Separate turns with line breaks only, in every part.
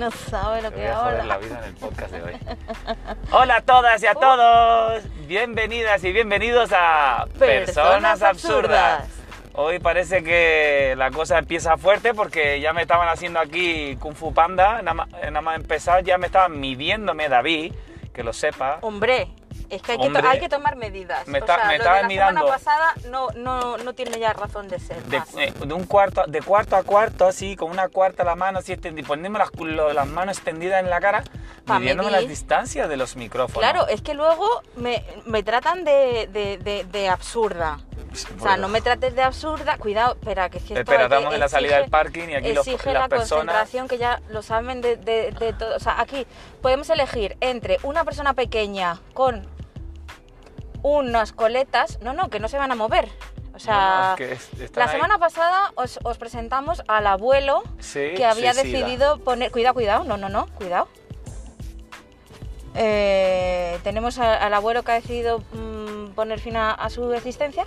No sabe lo que
voy a joder
habla.
la vida en el podcast de hoy. Hola a todas y a todos. Bienvenidas y bienvenidos a
Personas Absurdas.
Hoy parece que la cosa empieza fuerte porque ya me estaban haciendo aquí Kung Fu Panda. Nada más, nada más empezar ya me estaban midiéndome David, que lo sepa.
Hombre, es que hay, que,
Hombre.
hay que tomar medidas.
Me
o sea,
me
lo
estaban
de la
mirando.
semana pasada no, no, no tiene ya razón de ser.
De,
más.
eh, de un cuarto, de cuarto a cuarto, así, con una cuarta la mano así poniéndome las, lo- las manos extendidas en la cara,
Pa'
midiéndome
medir.
las distancias de los micrófonos.
Claro, es que luego me, me tratan de, de, de- absurda. O sea, no me trates de absurda. Cuidado, espera, que es que
Espera, estamos en la salida del parking y aquí los-
exige
las
la
personas...
concentración que ya lo saben de, de- de todo. O sea, aquí podemos elegir entre una persona pequeña con unas coletas. No, no, que no se van a mover. O sea,
No, es que es- están
la
ahí.
semana pasada os, os presentamos al abuelo
Sí,
que había decidido poner. Cuidado, cuidado, no, no, no, cuidado. Eh, tenemos a- al abuelo que ha decidido mm, poner fin a, a su existencia.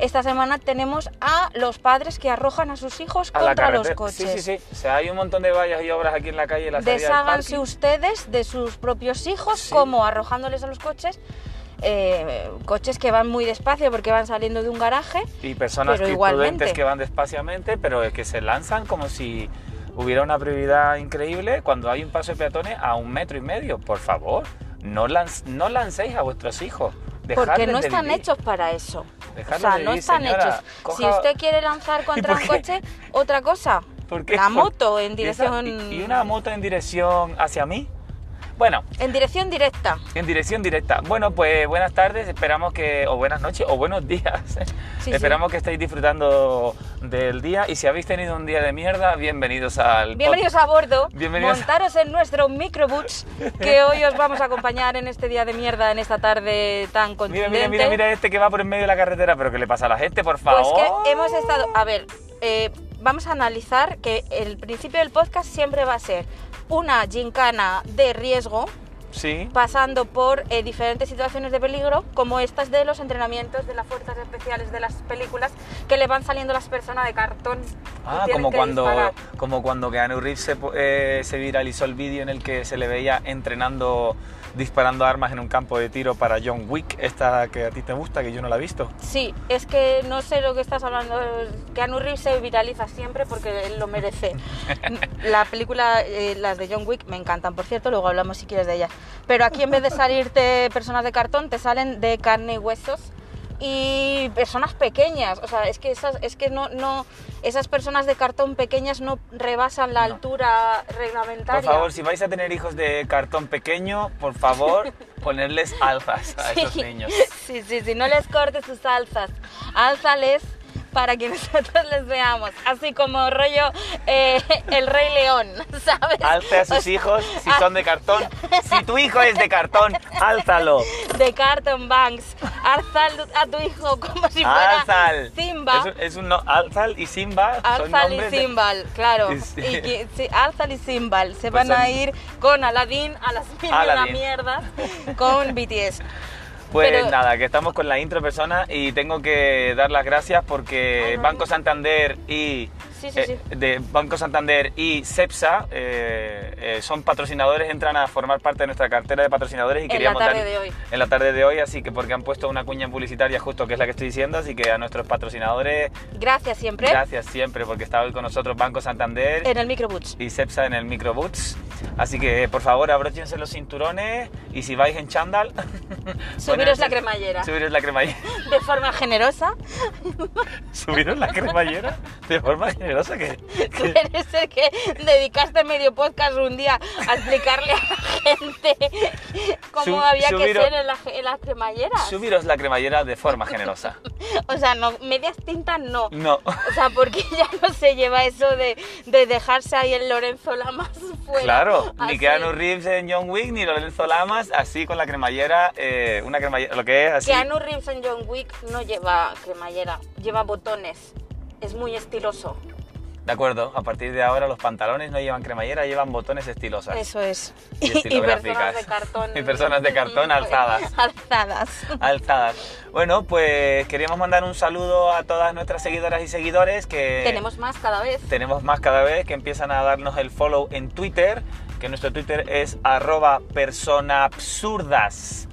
Esta semana tenemos a los padres que arrojan a sus hijos
A
contra los coches.
Sí, sí, sí. O sea, hay un montón de vallas y obras aquí en la calle. en La
Desháganse ustedes de sus propios hijos, como arrojándoles a los coches. Eh, coches que van muy despacio porque van saliendo de un garaje.
Y personas
pero
que
igualmente.
que van despaciamente, pero que se lanzan como si hubiera una prioridad increíble cuando hay un paso de peatones a un metro y medio. Por favor, no, lanz- no lancéis a vuestros hijos.
Porque no están hechos para eso.
Dejadles
o sea, no están
señora.
hechos.
Coja-
Si usted quiere lanzar contra un coche, otra cosa. La moto en
¿Y esa-
dirección.
¿Y una moto en dirección hacia mí? Bueno,
En dirección directa.
En dirección directa. Bueno, pues buenas tardes, esperamos que, o buenas noches, o buenos días.
Sí,
esperamos que estéis disfrutando del día y si habéis tenido un día de mierda, bienvenidos al
Bienvenidos a bordo.
Bienvenidos.
Montaros en nuestro microbus que hoy os vamos a acompañar en este día de mierda, en esta tarde tan
pod- Mira,
contundente.
mira, mira, mira este que va por en medio de la carretera, pero ¿qué le pasa a la gente, por favor?
Pues que hemos estado. A ver, eh, vamos a analizar que el principio del podcast siempre va a ser una gincana de riesgo,
Sí.
pasando por eh, diferentes situaciones de peligro, como estas de los entrenamientos de las fuerzas especiales de las películas, que le van saliendo las personas de cartón.
Ah, como cuando,
disparar.
como cuando Keanu Reeves se, eh, se viralizó el vídeo en el que se le veía entrenando, disparando armas en un campo de tiro para John Wick, esta que a ti te gusta, que yo no la he visto.
Sí, es que no sé lo que estás hablando. Keanu Reeves se viraliza siempre porque él lo merece. La película, eh, las de John Wick, me encantan, por cierto, luego hablamos si quieres de ellas. Pero aquí en vez de salirte personas de cartón, te salen de carne y huesos y personas pequeñas. O sea, es que esas, es que no, no, esas personas de cartón pequeñas no rebasan la
No.
altura
Por
reglamentaria.
favor, si vais a tener hijos de cartón pequeño, por favor, ponerles alzas a esos niños.
Sí, sí, sí, no les cortes sus alzas, álzales para que nosotros les veamos, así como rollo eh, el Rey León, ¿sabes?
Alce a sus hijos si son de cartón. Si tu hijo es de cartón, álzalo.
De Carton Banks, alza a tu hijo como si fuera
Alzal.
Simba.
Es, un- es un no- Alzal y Simba son
Alzal y
nombres de-
Simbal, claro.
Y sí.
Y que- sí, Alzal y Simbal se
Pues
van a
son-
ir con Aladdin a las mil y mierdas con BTS.
Pues
Pero-
nada, que estamos con la intro persona y tengo que dar las gracias porque Banco. Santander y
Sí, sí,
eh, de Banco Santander y CEPSA eh, eh, son patrocinadores, entran a formar parte de nuestra cartera de patrocinadores y
En
queríamos
la tarde
dar-
de hoy.
en la tarde de hoy, así que porque han puesto una cuña publicitaria justo que es la que estoy diciendo, así que a nuestros patrocinadores
Gracias siempre.
gracias siempre porque está hoy con nosotros Banco Santander
En el Microboots.
y CEPSA en el Microboots. Así que por favor abróchense los cinturones y si vais en chándal,
Subiros la cremallera.
Subiros la cremallera.
De forma generosa.
Subiros la cremallera de forma generosa que,
Tú
que-
eres el que dedicaste medio podcast un día a explicarle a la gente cómo había que ser en, la- en las cremalleras.
subiros la cremallera de forma generosa.
O sea, no, medias tintas no.
No.
O sea, porque ya no se lleva eso de, de dejarse ahí el Lorenzo Lamas fuera.
Claro, ni
Así.
Keanu Reeves en John Wick, ni Lorenzo Lamas, así con la cremallera, eh, una cremallera, lo que es así.
Keanu Reeves en John Wick no lleva cremallera, lleva botones. Es muy estiloso.
De acuerdo, a partir de ahora los pantalones no llevan cremallera, llevan botones estilosas.
Eso es.
Y
Y, personas de cartón.
Y personas de cartón alzadas.
alzadas.
Alzadas. Bueno, pues queríamos mandar un saludo a todas nuestras seguidoras y seguidores que
Tenemos más cada vez.
tenemos más cada vez que empiezan a darnos el follow en Twitter, que nuestro Twitter es arroba personabsurdas.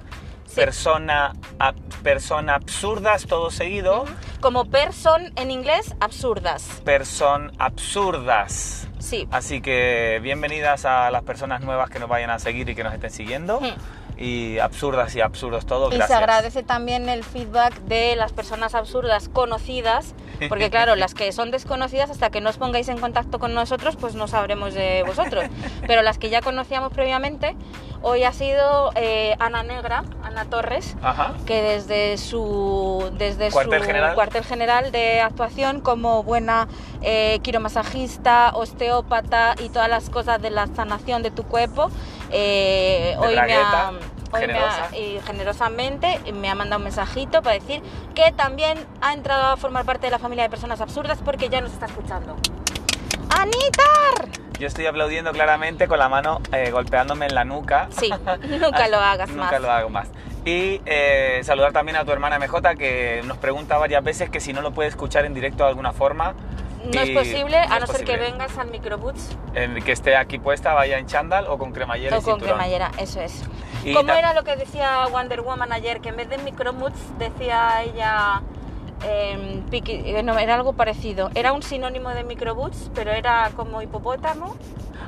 Persona, ab- persona absurdas, todo seguido.
Como person en inglés, absurdas.
Person absurdas.
Sí.
Así que bienvenidas a las personas nuevas que nos vayan a seguir y que nos estén siguiendo. Y absurdas y absurdos todos,
Y
gracias.
se agradece también el feedback de las personas absurdas conocidas, porque claro, las que son desconocidas, hasta que no os pongáis en contacto con nosotros, pues no sabremos de vosotros. Pero las que ya conocíamos previamente, hoy ha sido eh, Ana Negra, Ana Torres,
Ajá.
que desde su, desde
Cuartel
su
general.
cuartel general de actuación como buena eh, quiromasajista, osteópata y todas las cosas de la sanación de tu cuerpo, eh, hoy, me ha, me y generosamente me ha mandado un mensajito para decir que también ha entrado a formar parte de la familia de personas absurdas porque ya nos está escuchando. ¡Anitar!
Yo estoy aplaudiendo claramente con la mano eh, golpeándome en la nuca.
Sí, nunca lo hagas
Nunca
más.
lo hago más. Y eh, saludar también a tu hermana MJ que nos pregunta varias veces que si no lo puede escuchar en directo de alguna forma.
No es posible,
no
a no ser que vengas al microboots
En que esté aquí puesta, vaya en chándal o con cremallera
o
y
con
cinturón.
cremallera, eso es.
Y
¿Cómo era lo que decía Wonder Woman ayer? Que en vez de microboots decía ella... em, piqui- eh, no, era algo parecido. Era un sinónimo de microboots, pero era como hipopótamo.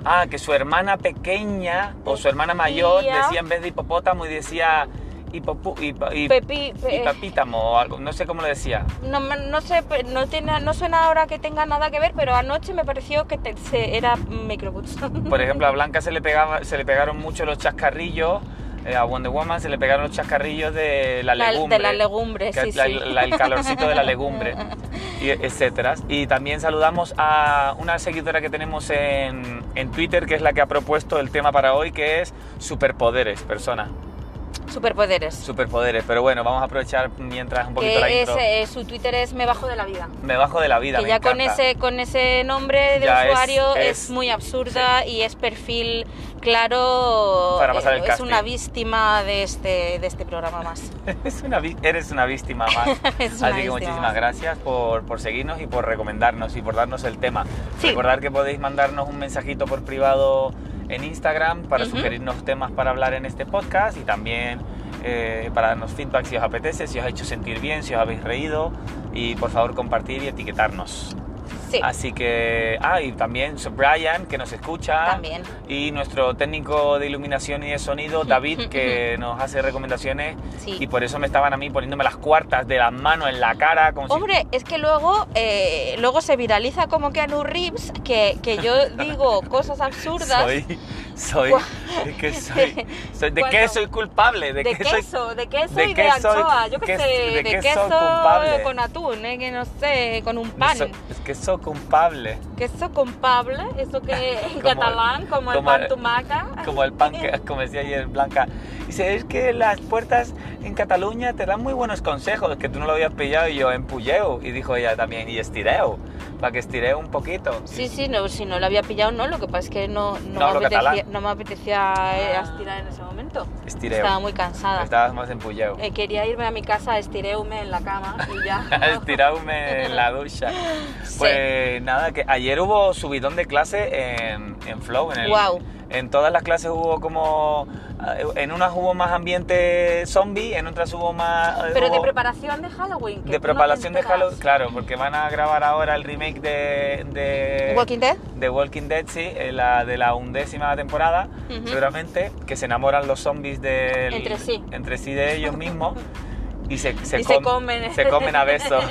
Ah, que su hermana pequeña o su hermana mayor
decía
en vez de hipopótamo y decía hip-
Pepi, pe-
hipapítamo o algo, no sé cómo lo decía.
No, no sé, no, tiene, no suena ahora que tenga nada que ver, pero anoche me pareció que te- se- era microboots.
Por ejemplo, a Blanca se le, pegaba, se le pegaron mucho los chascarrillos, eh, a Wonder Woman se le pegaron los chascarrillos de la
La-
legumbre.
de la legumbre,
que
sí,
la-
sí.
la- el calorcito de la legumbre, y etcétera. Y también saludamos a una seguidora que tenemos en, en Twitter, que es la que ha propuesto el tema para hoy, que es superpoderes, persona.
Superpoderes.
Superpoderes, pero bueno, vamos a aprovechar mientras un poquito la
Que es,
intro.
eh, su Twitter es Me Bajo de la Vida.
Me bajo de la vida,
que
me
ya con ese, con ese nombre de
Ya es-
usuario es,
es-
muy absurda y es perfil claro.
Para pasar el
es
casting.
una víctima de este, de este programa más.
Es una eres una víctima más.
Es una
Así que
víctima
muchísimas
más.
gracias por, por seguirnos y por recomendarnos y por darnos el tema.
Sí.
Recordar que podéis mandarnos un mensajito por privado en Instagram para sugerirnos temas para hablar en este podcast y también eh, para darnos feedback si os apetece, si os ha hecho sentir bien, si os habéis reído y por favor compartir y etiquetarnos.
Sí,
Así que, ah, y también Brian, que nos escucha.
También.
Y nuestro técnico de iluminación y de sonido, David, que nos hace recomendaciones.
Sí.
Y por eso me estaban a mí poniéndome las cuartas de las manos en la cara. Como si-
Hombre, es que luego, eh, luego se viraliza como Keanu Reeves, que, que yo digo cosas absurdas.
Soy, soy, es que soy, soy- ¿de qué soy culpable? ¿De,
de
qué soy-
queso, de queso
de
y
qué
de
soy-
anchoa, yo qué sé,
de
de, queso
culpable?
con atún, eh, que no sé, con un
no
pan.
soy- es que soy culpable.
Queso culpable, eso que en catalán, como,
como
el pan tumaca.
Como el pan que, como decía ayer Blanca. Dice, es que las puertas en Cataluña te dan muy buenos consejos, que tú no lo habías pillado y yo empujeo. Y dijo ella también, y estireo, para que estireo un poquito.
Sí, sí, no, si no lo había pillado, no, lo que pasa es que no, no,
No
me, apetecía, no me apetecía eh, estirar en ese momento.
Estireo.
Estaba muy cansada.
Estabas más empujeo.
Eh, quería irme a mi casa, estireume en la cama y ya.
Estirarme en la ducha.
Sí.
Pues nada, que ayer hubo subidón de clase en, en Flow. En, el- en todas las clases hubo como... eh, En unas hubo más ambiente zombie, en otras hubo más... eh,
Pero de preparación de Halloween. que
de
no
preparación de. Halloween, claro, porque van a grabar ahora el remake de, de
Walking Dead.
de Walking Dead, sí, eh, la de la undécima temporada, seguramente, que se enamoran los zombies del-
Entre sí.
entre sí de ellos mismos y se, se,
Y se
com-
comen.
se comen a besos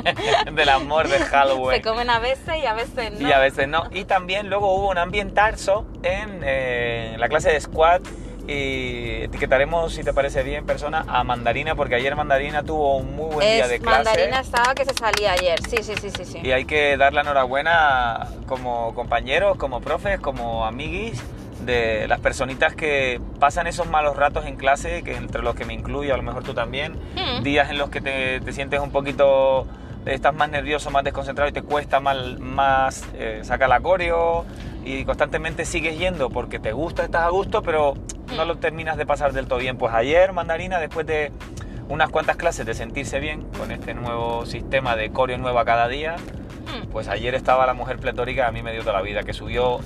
del amor de Halloween.
Se comen a veces y a veces no.
Y a veces no. Y también luego hubo un ambientazo en, eh, la clase de squad y etiquetaremos, si te parece bien, persona, a Mandarina, porque ayer Mandarina tuvo un muy buen día
Es
de clase.
mandarina estaba que se salía ayer. Sí, sí, sí, sí. sí.
Y hay que dar la enhorabuena como compañeros, como profes, como amiguis de las personitas que pasan esos malos ratos en clase, que entre los que me incluyo, a lo mejor tú también,
Mm.
días en los que te, te sientes un poquito estás más nervioso, más desconcentrado y te cuesta más, más eh, sacar la coreo y constantemente sigues yendo porque te gusta, estás a gusto, pero no lo terminas de pasar del todo bien. Pues ayer, Mandarina, después de unas cuantas clases de sentirse bien con este nuevo sistema de coreo nueva cada día,
Mm.
pues ayer estaba la mujer pletórica, a mí me dio toda la vida, que subió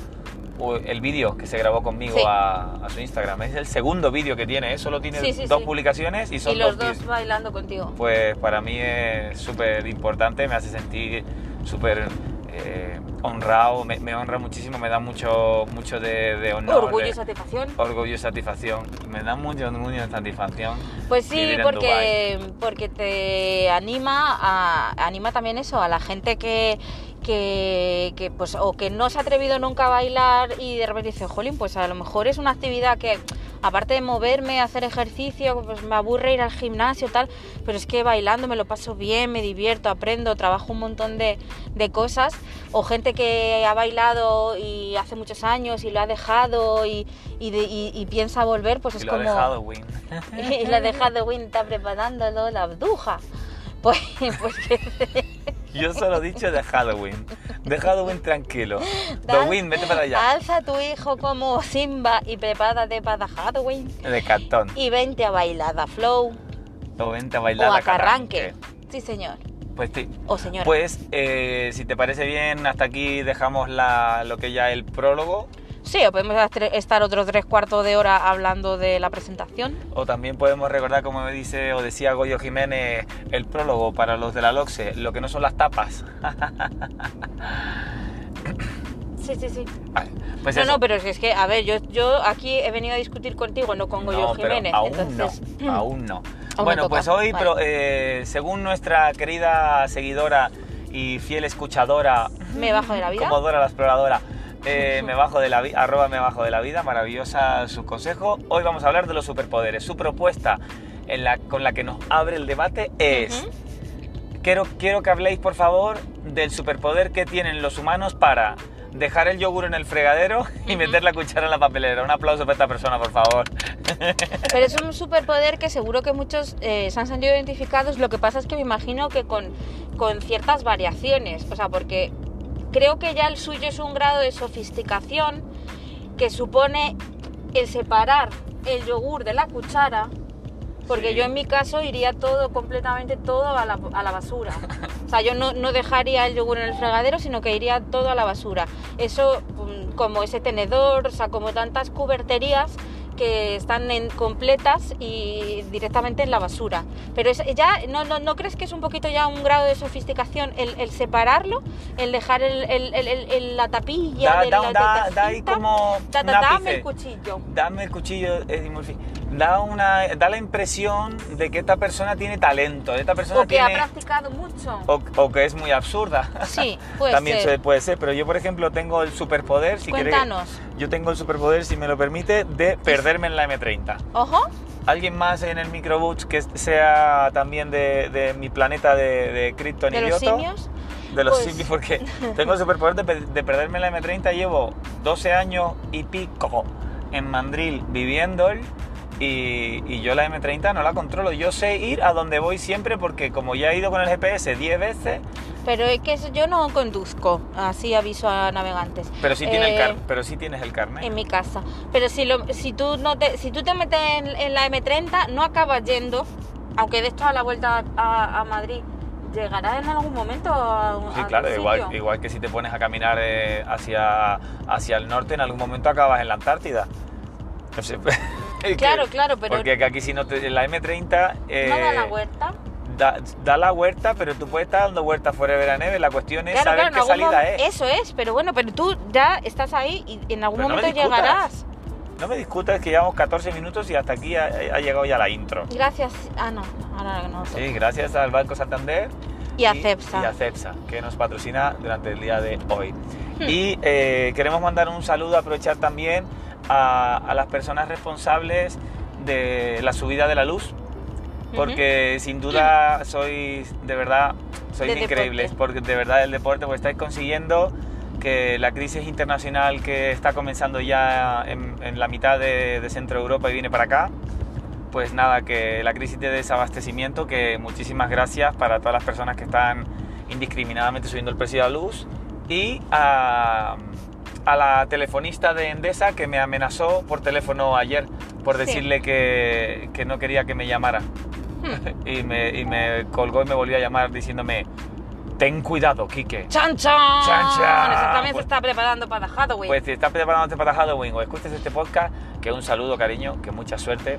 el vídeo que se grabó conmigo
Sí.
a, a su Instagram. Es el segundo vídeo que tiene, ¿eh? solo tiene
Sí, sí,
dos publicaciones y son
Y los
dos,
dos bailando contigo.
pues para mí es súper importante, me hace sentir súper eh, honrado, me, me honra muchísimo, me da mucho, mucho de, de honor.
Orgullo y satisfacción.
orgullo y satisfacción. Me da mucho, mucho satisfacción.
Pues sí, porque, porque te anima a, anima también eso, a la gente que, que, que, pues o que no se ha atrevido nunca a bailar y de repente dice, jolín, pues a lo mejor es una actividad que aparte de moverme, hacer ejercicio, pues me aburre ir al gimnasio tal, pero es que bailando me lo paso bien, me divierto, aprendo, trabajo un montón de, de cosas, o gente que ha bailado y hace muchos años y lo ha dejado y, y, de- y- y piensa volver, pues
Y
es
lo ha
como...
dejado, Win.
y la de Halloween está preparándolo la bruja. Pues, pues que
Yo solo he dicho de Halloween. De Halloween tranquilo. Win, vete para allá.
alza a tu hijo como Simba y prepárate para Halloween.
De cartón.
Y vente a bailar a flow
O vente a bailar
o a
la
carranque. Sí, señor.
Pues sí.
O señora.
Pues, eh, si te parece bien, hasta aquí dejamos la, lo que ya el prólogo.
Sí, o podemos estar- otros tres cuartos de hora hablando de la presentación.
O también podemos recordar, como me dice o decía Goyo Jiménez, el prólogo para los de la LOXE, lo que no son las tapas.
Sí, sí, sí.
Vale, pues
no,
eso.
no, pero es que, a ver, yo, yo aquí he venido a discutir contigo, no con Goyo
No, pero
Jiménez.
aún
entonces,
no, aún no.
no
bueno, pues hoy,
vale.
pero, eh, según nuestra querida seguidora y fiel escuchadora,
me bajo de la vida.
como Dora la exploradora, eh, me bajo de la vida, arroba me bajo de la vida, maravillosa su consejo. Hoy vamos a hablar de los superpoderes. Su propuesta en la, con la que nos abre el debate es, quiero, quiero que habléis por favor del superpoder que tienen los humanos para dejar el yogur en el fregadero y meter la cuchara en la papelera. Un aplauso para esta persona, por favor.
Pero es un superpoder que seguro que muchos eh, se han sentido identificados. Lo que pasa es que me imagino que con, con ciertas variaciones. O sea, porque creo que ya el suyo es un grado de sofisticación que supone el separar el yogur de la cuchara. Porque
Sí.
yo en mi caso iría todo, completamente todo a la, a la basura. O sea, yo no, no dejaría el yogur en el fregadero, sino que iría todo a la basura. Eso, mm, como ese tenedor, o sea, como tantas cuberterías que están en- completas y directamente en la basura. Pero es, ya, ¿no, no, no crees que es un poquito ya un grado de sofisticación el, el separarlo? El dejar el, el- el- el- el- la tapilla
Da,
de
da,
la
da,
de
da ahí como
Da-
un
dame el cuchillo.
Dame el cuchillo, Eddie Murphy. Da, una, da la impresión de que esta persona tiene talento, esta persona
O que ha
tiene...
practicado mucho.
O, o que es muy absurda.
Sí, puede
También
ser.
se- puede ser, pero yo por ejemplo tengo el superpoder, si
Cuéntanos.
yo tengo el superpoder, si me lo permite, de perderme en la M30.
Ojo.
¿Alguien más en el microbús que sea también de, de mi planeta de, de Krypton
De los simios.
De los
Pues-
simios, porque tengo el superpoder de, de perderme en la M30. Llevo 12 años y pico en Mandril viviendo y, y yo la M30 no la controlo. Yo sé ir a donde voy siempre porque como ya he ido con el GPS 10 veces,
Pero es que yo no conduzco, así aviso a navegantes.
pero sí, tiene el
Eh,
car pero sí tienes el carnet.
En mi casa. Pero si, lo, si, tú, no te, si tú te metes en, en la M30, no acabas yendo, aunque de esto a la vuelta a, a Madrid, llegarás en algún momento a, a
Sí, claro, igual,
sitio.
igual que si te pones a caminar eh, hacia, hacia el norte, en algún momento acabas en la Antártida. No sé,
Claro, claro, pero
Porque que aquí si no te, la M30 eh,
no da la vuelta.
da, da la huerta, pero tú puedes estar dando vueltas forever and ever. La cuestión es
Claro,
saber
claro,
qué salida es.
Eso es, pero bueno, pero tú ya estás ahí y en algún
Pero no
momento
discutas.
llegarás.
No me discutas que llevamos 14 minutos y hasta aquí ha, ha llegado ya la intro.
Gracias. Ah, no, ahora no.
Sí, gracias al Banco Santander
Y a Cepsa.
y a Cepsa, que nos patrocina durante el día de hoy.
Hmm.
Y eh, queremos mandar un saludo, aprovechar también a, a las personas responsables de la subida de la luz, porque sin duda sois, de verdad, sois
De
increíbles,
deporte.
porque de verdad el deporte, pues estáis consiguiendo que la crisis internacional que está comenzando ya en, en la mitad de, de Centro Europa y viene para acá, pues nada, que la crisis de desabastecimiento, que muchísimas gracias para todas las personas que están indiscriminadamente subiendo el precio de la luz, y a, a la telefonista de Endesa que me amenazó por teléfono ayer por
Sí.
decirle que, que no quería que me llamara.
Hmm.
y, me, y me colgó y me volvió a llamar diciéndome, ten cuidado, Quique.
¡Chan, chan!
Chan, chan.
Eso también se
Pues-
está preparando para Halloween.
Pues si estás preparándote para Halloween o escuches este podcast, que un saludo, cariño, que mucha suerte.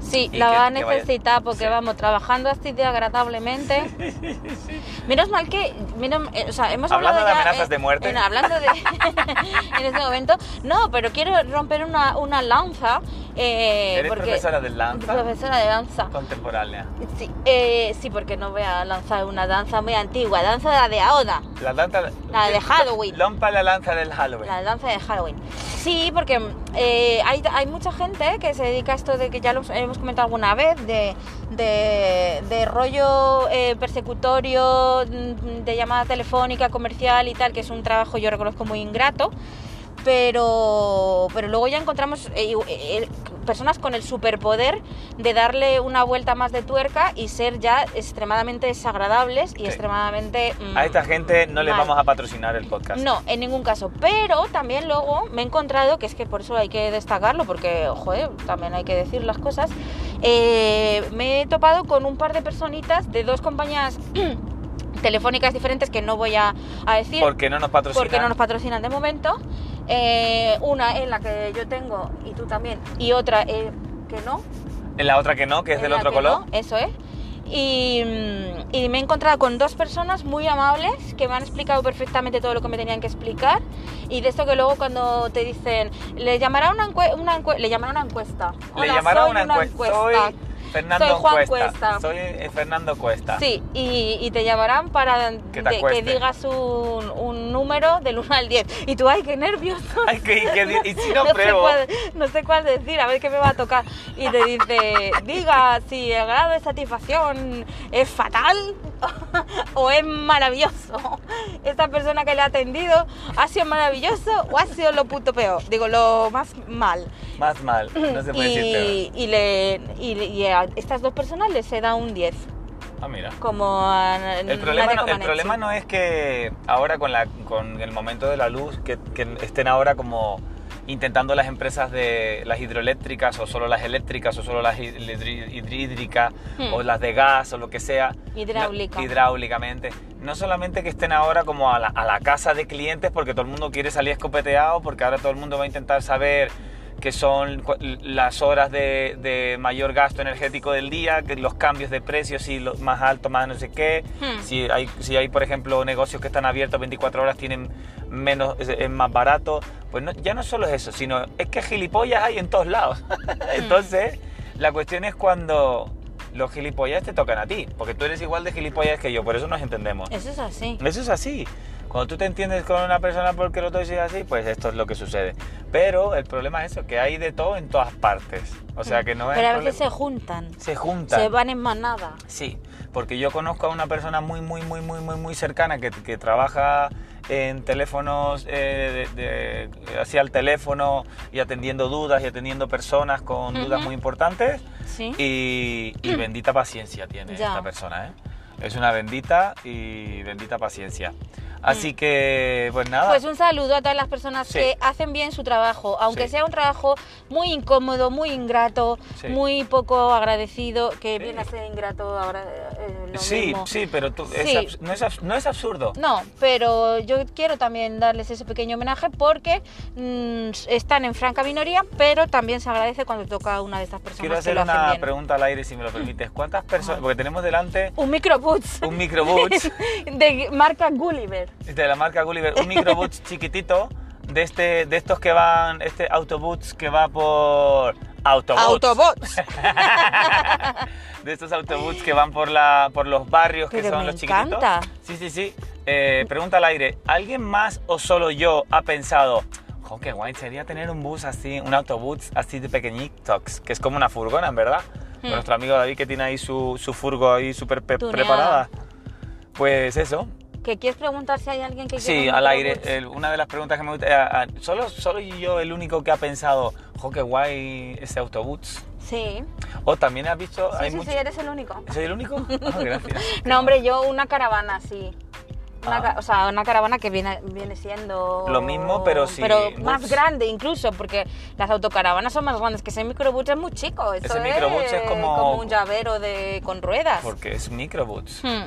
Sí, la
que-
va a
que vaya-
necesitar porque
Sí.
vamos trabajando así de agradablemente. Menos mal que, mira, eh, o sea, hemos
Hablando
hablado
de
ya,
amenazas
eh,
de muerte.
en- hablando de en este momento, no, pero quiero romper una, una lanza. Eh,
¿Eres
porque,
profesora de danza?
Profesora de danza.
Contemporánea.
Sí, eh, sí, porque no voy a lanzar una danza muy antigua, danza la de ahora,
La danza...
La de Halloween.
Lompa la lanza del Halloween.
la danza de Halloween. Sí, porque eh, hay, hay mucha gente que se dedica a esto de que ya lo hemos comentado alguna vez, de, de, rollo eh, persecutorio, mm, de llamada telefónica, comercial y tal, que es un trabajo yo reconozco muy ingrato. Pero, pero luego ya encontramos eh, eh, personas con el superpoder de darle una vuelta más de tuerca y ser ya extremadamente desagradables y
Sí.
extremadamente... mm,
A esta gente no les
mal.
vamos a patrocinar el podcast.
no, en ningún caso. Pero también luego me he encontrado, que es que por eso hay que destacarlo, porque, joder, también hay que decir las cosas. eh, me he topado con un par de personitas de dos compañías telefónicas diferentes que no voy a, a decir
Porque no nos patrocinan.
porque no nos patrocinan de momento. Eh, una en la que yo tengo y tú también, y otra que no.
En la otra que no, que es
en
del otro color.
no, eso es. Y, mm, y me he encontrado con dos personas muy amables que me han explicado perfectamente todo lo que me tenían que explicar. Y de esto que luego cuando te dicen, le llamará una, encue- una encue- le llamará una encuesta.
Le llamará una encuesta. Soy Fernando
Soy Juan
Encuesta.
Cuesta.
Soy eh, Fernando Cuesta.
Sí, y, y te llamarán para
Que
de- que digas un, un número del 1 al 10. Y tú, ay, qué nervioso.
Ay, que, que- y si no,
no, sé
pruebo.
cuál, no sé cuál decir, a ver qué me va a tocar. Y te dice, diga si el grado de satisfacción es fatal o es maravilloso. Esta persona que le ha atendido ha sido maravilloso o ha sido lo puto peor. Digo, lo más mal.
Más mal. No se puede decir peor.
Y, y, le, y, y a estas dos personas les he dado un 10.
Ah, mira.
Como a
El problema, no, el problema no es que ahora con, la, con el momento de la luz, que, que estén ahora como intentando las empresas de las hidroeléctricas o solo las eléctricas o solo las hid- hidrí- hidrídricas
Hmm.
o las de gas o lo que sea.
Hidráulica.
no- hidráulicamente. No solamente que estén ahora como a la, a la casa de clientes porque todo el mundo quiere salir escopeteado, porque ahora todo el mundo va a intentar saber qué son las horas de, de mayor gasto energético del día, que los cambios de precios, si lo más alto, más no sé qué,
Hmm.
si hay, si hay, por ejemplo, negocios que están abiertos 24 horas, tienen menos, es, es más barato. Pues no- ya no solo es eso, sino es que gilipollas hay en todos lados. Entonces, la cuestión es cuando los gilipollas te tocan a ti, porque tú eres igual de gilipollas que yo, por eso nos entendemos.
Eso es así.
Eso es así. Cuando tú te entiendes con una persona porque el otro así, pues esto es lo que sucede. Pero el problema es eso, que hay de todo en todas partes. O sea que no es...
Pero a veces se juntan.
se juntan.
Se van en manada.
Sí, porque yo conozco a una persona muy, muy, muy, muy, muy, muy cercana que, que trabaja en teléfonos, eh, de, de- hacia el teléfono y atendiendo dudas y atendiendo personas con dudas
Ujú.
muy importantes.
Sí.
Y, y bendita paciencia tiene
Ya.
esta persona, ¿eh? Es una bendita y bendita paciencia. Así que, pues nada.
Pues un saludo a todas las personas
Sí.
que hacen bien su trabajo, aunque
Sí.
sea un trabajo muy incómodo, muy ingrato,
Sí.
muy poco agradecido, que viene a ser ingrato ahora. eh, lo
sí,
mismo.
sí, pero tú, es no, es no es absurdo.
No, pero yo quiero también darles ese pequeño homenaje porque mm, están en franca minoría, pero también se agradece cuando toca a una de estas personas
Quiero
que
hacer
lo hacen
una
bien.
pregunta al aire, si me lo permites. ¿Cuántas personas? Porque tenemos delante
Un microboots
un microboots
de marca Gulliver.
De la marca Gulliver, un microboots chiquitito de este, de estos que van, este autobús que va por autobús.
Autobots.
de estos autobús que van por la, por los barrios que son
me
los chiquititos.
encanta.
Sí, sí, sí. Eh, pregunta al aire. ¿Alguien más o solo yo ha pensado, jo, qué guay sería tener un bus así, un autobús así de pequeñitos, que es como una furgona, en verdad? Con
Hmm.
nuestro amigo David que tiene ahí su, su furgo ahí súper preparada. Pues eso,
¿Que quieres preguntar si hay alguien que
Sí, al aire. el- una de las preguntas que me gusta. eh, solo, solo yo el único que ha pensado, jo, qué guay ese autobús.
Sí,
O también has visto.
sí,
hay
sí,
mucho-
sí, eres el único.
¿Soy el único? Ah, gracias.
No, hombre, yo una caravana, sí. Una,
Ah.
o sea, una caravana que viene, viene siendo...
Lo mismo, pero sí,
Pero más grande incluso, porque las autocaravanas son más grandes que ese microbús es muy chico. Eso
Ese microbús es como-
un llavero de, con ruedas.
Porque es microbús.
Hmm.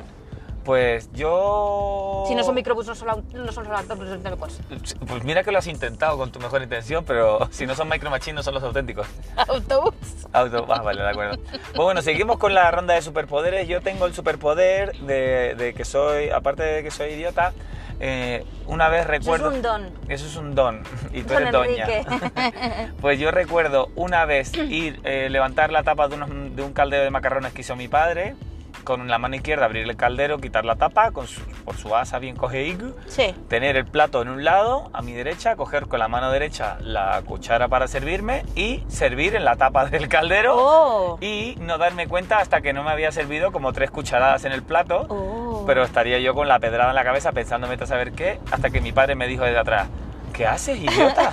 Pues yo...
Si no son microbús, no son, no son auténticos.
Pues mira que lo has intentado con tu mejor intención, pero si no son micro machines, no son los auténticos.
Autobús.
Auto, ah, vale, de acuerdo. Pues bueno, seguimos con la ronda de superpoderes. Yo tengo el superpoder de, de que soy, aparte de que soy idiota, eh, una vez
Eso es
recuerdo...
un don.
Eso es un don. Y tú
Don
eres doña. Pues yo recuerdo una vez ir, eh, levantar la tapa de, unos- de un caldero de macarrones que hizo mi padre, con la mano izquierda abrir el caldero, quitar la tapa, con su- por su asa bien cogido,
Sí.
tener el plato en un lado, a mi derecha, coger con la mano derecha la cuchara para servirme y servir en la tapa del caldero
Oh.
y no darme cuenta hasta que no me había servido como tres cucharadas en el plato,
Oh.
pero estaría yo con la pedrada en la cabeza pensando vete a saber qué, hasta que mi padre me dijo desde atrás, ¿qué haces, idiota?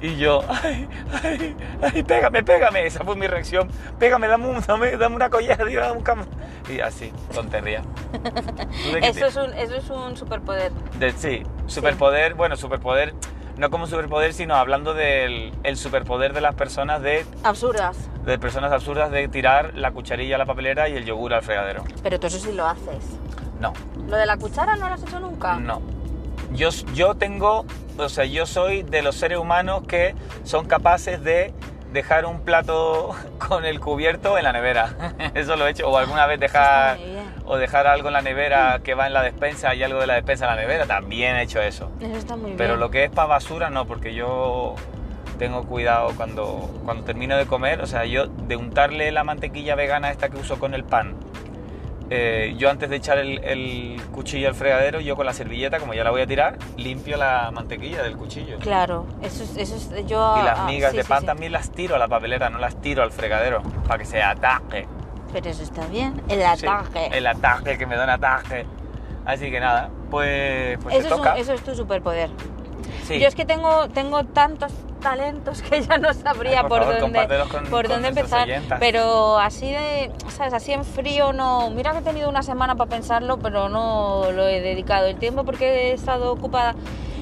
y yo, ay, ay, ay, pégame, pégame, esa fue mi reacción, pégame, dame, un- dame, dame una colleja, tío, dame un cam-". Y así, tontería. ¿Tú de qué
Eso es, un, eso es un superpoder.
de- sí, superpoder, bueno, superpoder, no como superpoder, sino hablando del el superpoder de las personas de,
Absurdas.
de personas absurdas de tirar la cucharilla a la papelera y el yogur al fregadero.
Pero tú eso sí lo haces.
No,
¿Lo de la cuchara no lo has hecho nunca?
no. Yo, yo tengo, o sea, yo soy de los seres humanos que son capaces de dejar un plato con el cubierto en la nevera. Eso lo he hecho. O alguna vez dejar,
muy bien.
o dejar algo en la nevera que va en la despensa y algo de la despensa en la nevera. También he hecho eso.
Eso está muy
Pero
bien.
lo que es para basura no, porque yo tengo cuidado cuando, cuando termino de comer, o sea, yo de untarle la mantequilla vegana esta que uso con el pan, eh, yo antes de echar el, el cuchillo al fregadero, yo con la servilleta, como ya la voy a tirar, limpio la mantequilla del cuchillo.
Claro, eso es, eso es yo...
Y las
ah,
migas
sí,
de pan
sí.
también las tiro a la papelera, no las tiro al fregadero, para que se ataque.
Pero eso está bien. El ataque.
el ataque, que me da un ataque. Así que nada, pues, pues
eso,
te
es un-
toca.
eso es tu superpoder.
Sí.
Yo es que tengo, tengo tantos talentos que ya no sabría
Ay, por
por,
favor,
dónde,
con-
por dónde empezar. Pero así de, ¿sabes? Así en frío no. Mira que he tenido una semana para pensarlo, pero no lo he dedicado el tiempo porque he estado ocupada.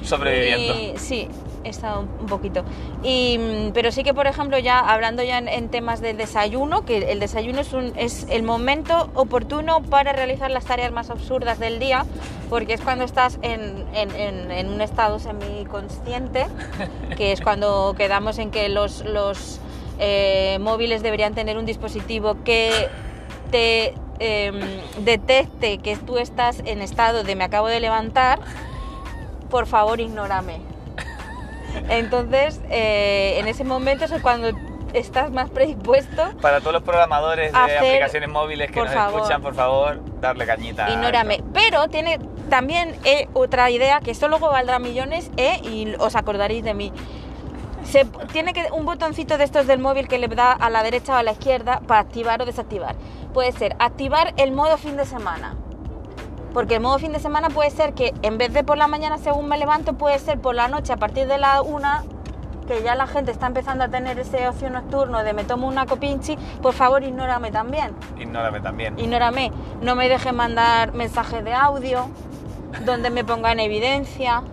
Sobreviviendo.
Y- sí, he estado un poquito. Y, mm, pero sí que, por ejemplo, ya hablando ya en, en temas del desayuno, que el desayuno es, un, es el momento oportuno para realizar las tareas más absurdas del día, porque es cuando estás en, en- en- un estado semiconsciente, que es cuando quedamos en que los, los eh, móviles deberían tener un dispositivo que te em, detecte que tú estás en estado de me acabo de levantar, por favor ignórame. Entonces, eh, en ese momento es cuando estás más predispuesto,
Para todos los programadores de
Hacer-
aplicaciones móviles que nos
favor.
escuchan, por favor, darle cañita.
ignórame. Pero tiene también eh, otra idea, que esto luego valdrá millones eh, y os acordaréis de mí. Se, tiene que un botoncito de estos del móvil que le da a la derecha o a la izquierda para activar o desactivar. Puede ser activar el modo fin de semana. Porque el modo fin de semana puede ser que en vez de por la mañana según me levanto, puede ser por la noche a partir de la una, que ya la gente está empezando a tener ese ocio nocturno de me tomo una copinchi, por favor ignórame también.
Ignórame también.
Ignórame, no me deje mandar mensajes de audio donde me ponga en evidencia,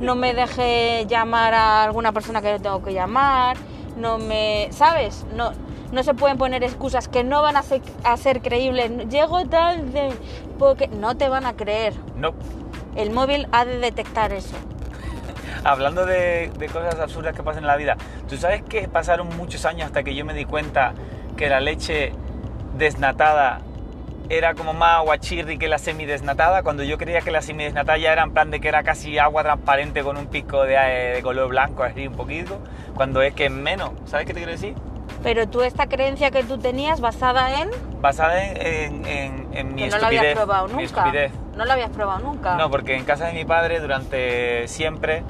no me deje llamar a alguna persona que no tengo que llamar, no me, ¿sabes? No, no se pueden poner excusas que no van a ser, a ser creíbles. Llego tarde porque no te van a creer.
No.
El móvil ha de detectar eso.
Hablando de, de cosas absurdas que pasan en la vida, ¿tú sabes que pasaron muchos años hasta que yo me di cuenta que la leche desnatada era como más aguachirri que la semidesnatada? Cuando yo creía que la semidesnatada ya era en plan de que era casi agua transparente con un pico de, de color blanco, así un poquito, cuando es que es menos. ¿Sabes qué te quiero decir?
Pero tú esta creencia que tú tenías basada en
Basada en, en, en- en mi
que no la habías probado nunca. No la habías probado nunca.
No, porque en casa de mi padre durante siempre,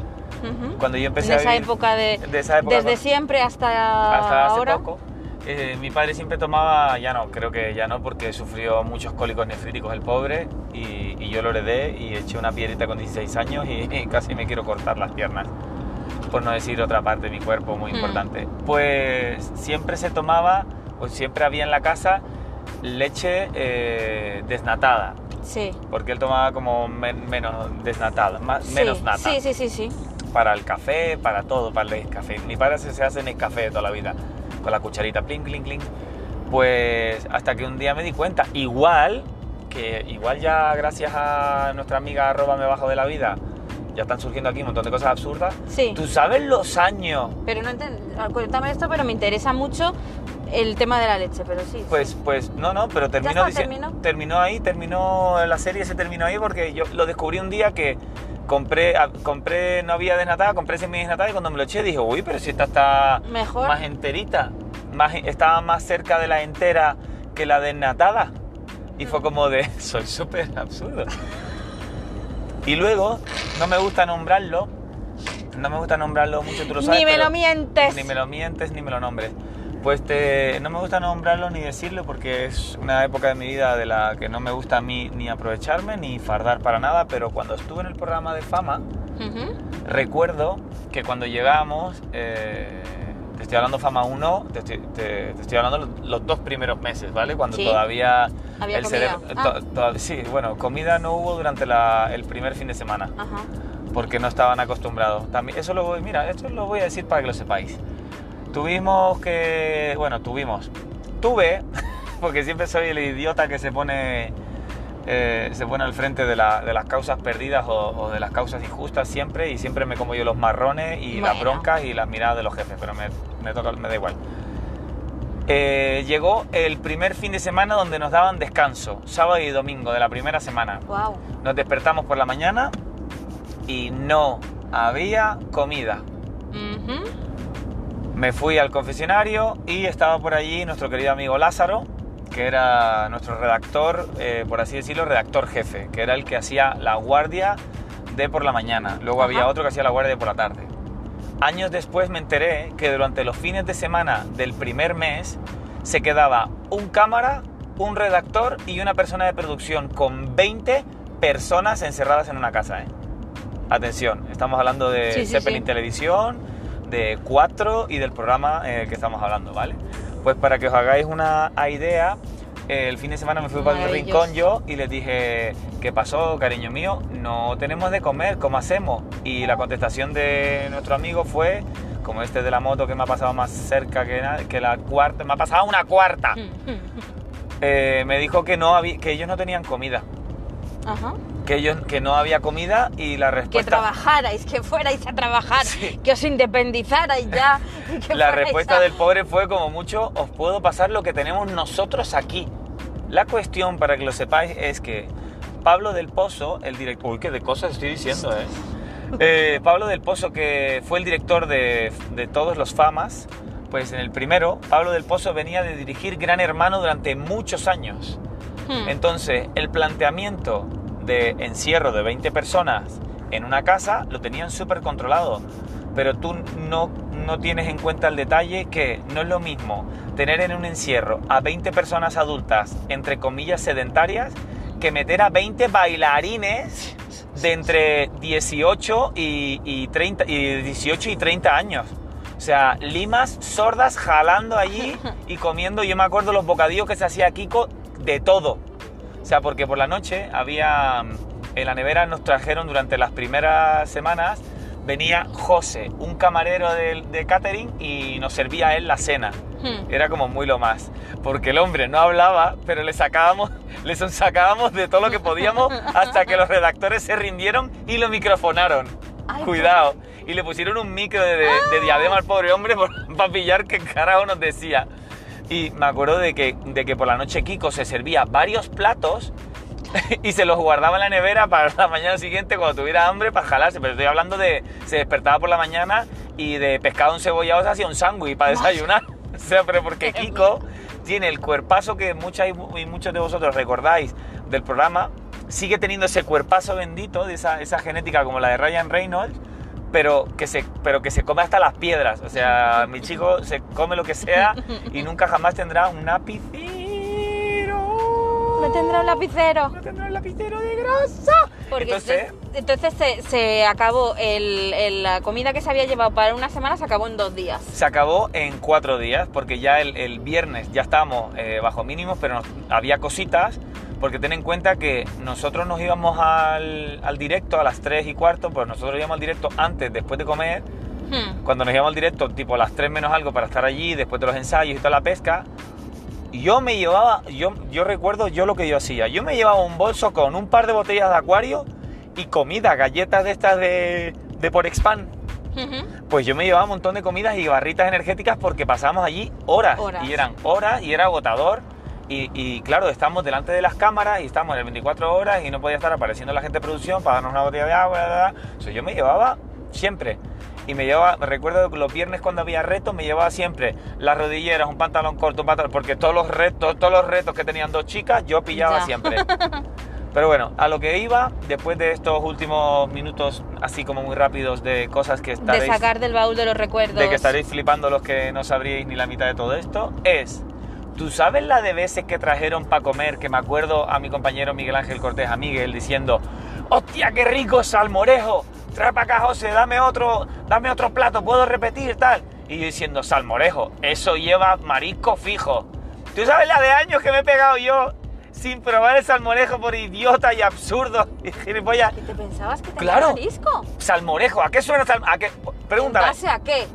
Ujú.
cuando yo empecé
en
a
esa
vivir-
época de,
de esa época
desde
cuando-
siempre hasta,
hasta hace
ahora.
poco, eh, mi padre siempre tomaba, ya no, creo que ya no, porque sufrió muchos cólicos nefríticos el pobre, y, y yo lo heredé y eché una piedrita con 16 años y, y casi me quiero cortar las piernas, por no decir otra parte de mi cuerpo muy
Hmm.
importante. Pues siempre se tomaba, pues siempre había en la casa leche eh, desnatada.
Sí.
Porque él tomaba como men- menos desnatada, más,
Sí.
menos nata.
Sí, sí, sí, sí.
Para el café, para todo, para el café. Mi padre se, se hace en el café toda la vida, con la cucharita, plin, plin, plin. Pues hasta que un día me di cuenta, igual, que igual ya gracias a nuestra amiga arroba me bajo de la vida, ya están surgiendo aquí un montón de cosas absurdas.
Sí.
¿Tú sabes los años?
Pero no enten- Cuéntame esto, pero me interesa mucho el tema de la leche, pero sí.
Pues, pues no, no, pero terminó,
está, terminó.
terminó ahí, terminó la serie, se terminó ahí porque yo lo descubrí un día que compré, a- compré no había desnatada, compré semi desnatada y cuando me lo eché dije, uy, pero si esta está
Mejor.
más enterita, más, estaba más cerca de la entera que la desnatada. Y
Mm.
fue como de, soy súper absurdo. Y luego, no me gusta nombrarlo, no me gusta nombrarlo mucho, tú lo sabes.
Ni me lo mientes.
Ni me lo mientes, ni me lo nombres. Pues te, no me gusta nombrarlo ni decirlo porque es una época de mi vida de la que no me gusta a mí ni aprovecharme ni fardar para nada, pero cuando estuve en el programa de fama, recuerdo que cuando llegamos, eh, te estoy hablando fama 1, te estoy, te- te estoy hablando los, los dos primeros meses, ¿vale? Cuando
Sí.
todavía
Había
el
comida.
cerebro...
Ah.
to- to- sí, bueno, comida no hubo durante la- el primer fin de semana
Ajá.
porque no estaban acostumbrados. También, eso lo voy, mira, esto lo voy a decir para que lo sepáis. Tuvimos que, bueno, tuvimos, tuve, porque siempre soy el idiota que se pone, eh, se pone al frente de, la- de las causas perdidas o, o de las causas injustas siempre y siempre me como yo los marrones y las broncas y las miradas de los jefes, pero me, me toca, me da igual. Eh, llegó el primer fin de semana donde nos daban descanso, sábado y domingo de la primera semana.
Wow.
Nos despertamos por la mañana y no había comida. Me fui al confesionario y estaba por allí nuestro querido amigo Lázaro, que era nuestro redactor, eh, por así decirlo, redactor jefe, que era el que hacía la guardia de por la mañana. Luego
Ajá.
había otro que hacía la guardia de por la tarde. Años después me enteré que durante los fines de semana del primer mes se quedaba un cámara, un redactor y una persona de producción con 20 personas encerradas en una casa. ¿eh? Atención, estamos hablando de
Sí, sí,
Zeppelin
sí.
Televisión, de 4 y del programa eh, que estamos hablando, ¿vale? Pues para que os hagáis una idea, el fin de semana me fui para el rincón yo y les dije, ¿qué pasó, cariño mío? No tenemos de comer, ¿cómo hacemos? Y la contestación de nuestro amigo fue, como este de la moto que me ha pasado más cerca que, que la cuarta, me ha pasado una cuarta. Eh, me dijo que, no había, que ellos no tenían comida,
Ajá.
Que, ellos, que no había comida y la
Que
respuesta...
trabajarais, que fuerais a trabajar,
Sí.
que os independizarais ya. que
La respuesta
a-
del pobre fue como mucho, os puedo pasar lo que tenemos nosotros aquí. La cuestión, para que lo sepáis, es que Pablo del Pozo, el director... Uy, qué de cosas estoy diciendo, ¿eh? Eh, Pablo del Pozo, que fue el director de, de todos los famas, pues en el primero, Pablo del Pozo venía de dirigir Gran Hermano durante muchos años.
Hmm.
Entonces, el planteamiento de encierro de 20 personas en una casa lo tenían súper controlado. Pero tú no, no tienes en cuenta el detalle que no es lo mismo tener en un encierro a 20 personas adultas, entre comillas, sedentarias, que meter a 20 bailarines de entre 18 y, y 30, y 18 y 30 años. O sea, limas sordas jalando allí y comiendo. Yo me acuerdo los bocadillos que se hacía Kiko de todo. O sea, porque por la noche había. En la nevera nos trajeron durante las primeras semanas. Venía José, un camarero de, de catering, y nos servía a él la cena.
Hmm.
Era como muy lo más. Porque el hombre no hablaba, pero le sacábamos, le sacábamos de todo lo que podíamos hasta que los redactores se rindieron y lo microfonaron.
Ay,
Cuidado. Y le pusieron un micro de, de- de diadema al pobre hombre para pillar qué carajo nos decía. Y me acuerdo de que, de que por la noche Kiko se servía varios platos y se los guardaba en la nevera para la mañana siguiente cuando tuviera hambre para jalarse. Pero estoy hablando de se despertaba por la mañana y de pescado encebollado se hacía un sándwich para desayunar. O sea, pero porque Kiko tiene el cuerpazo que muchas y mu- y muchos de vosotros recordáis del programa, sigue teniendo ese cuerpazo bendito, de esa, esa genética como la de Ryan Reynolds, pero que, se, pero que se come hasta las piedras. O sea, mi chico se come lo que sea y nunca jamás tendrá un lapicero.
No tendrá un lapicero.
No tendrá un lapicero de grasa.
Porque
Entonces,
entonces, entonces se, se acabó el- el- la comida que se había llevado para una semana, se acabó en dos días.
se acabó en cuatro días porque ya el, el viernes ya estábamos eh, bajo mínimos, pero nos- había cositas Porque ten en cuenta que nosotros nos íbamos al, al directo a las 3 y cuarto, pues nosotros íbamos al directo antes, después de comer,
Hmm.
cuando nos íbamos al directo, tipo a las 3 menos algo para estar allí, después de los ensayos y toda la pesca, yo me llevaba, yo, yo recuerdo yo lo que yo hacía, yo me llevaba un bolso con un par de botellas de acuario y comida, galletas de estas de, de por expand.
Ujú.
Pues yo me llevaba un montón de comidas y barritas energéticas porque pasábamos allí horas,
Horas.
y eran horas y era agotador. Y, y claro, estamos delante de las cámaras y estamos en el 24 horas y no podía estar apareciendo la gente de producción para darnos una botella de agua. bla, bla, bla. O sea, yo me llevaba siempre. Y me llevaba, me recuerdo que los viernes cuando había retos, me llevaba siempre las rodilleras, un pantalón corto, un pantalón, porque todos los retos, todos los retos que tenían dos chicas, yo pillaba
Ya.
siempre. Pero bueno, a lo que iba, después de estos últimos minutos así como muy rápidos de cosas que
De
estaréis
sacar del baúl de los recuerdos.
de que estaréis flipando los que no sabríais ni la mitad de todo esto, es, ¿tú sabes la de veces que trajeron para comer? Que me acuerdo a mi compañero Miguel Ángel Cortés, a Miguel, diciendo, ¡hostia, qué rico salmorejo! Trae para acá, José, dame otro, dame otro plato, puedo repetir, tal. Y yo diciendo, salmorejo, eso lleva marisco fijo. ¿Tú sabes la de años que me he pegado yo sin probar el salmorejo por idiota y absurdo y gilipollas?
¿Y te pensabas que tenía
Claro.
marisco?
Salmorejo, ¿a qué suena salmorejo? ¿A qué? Pregúntale.
¿En base a qué?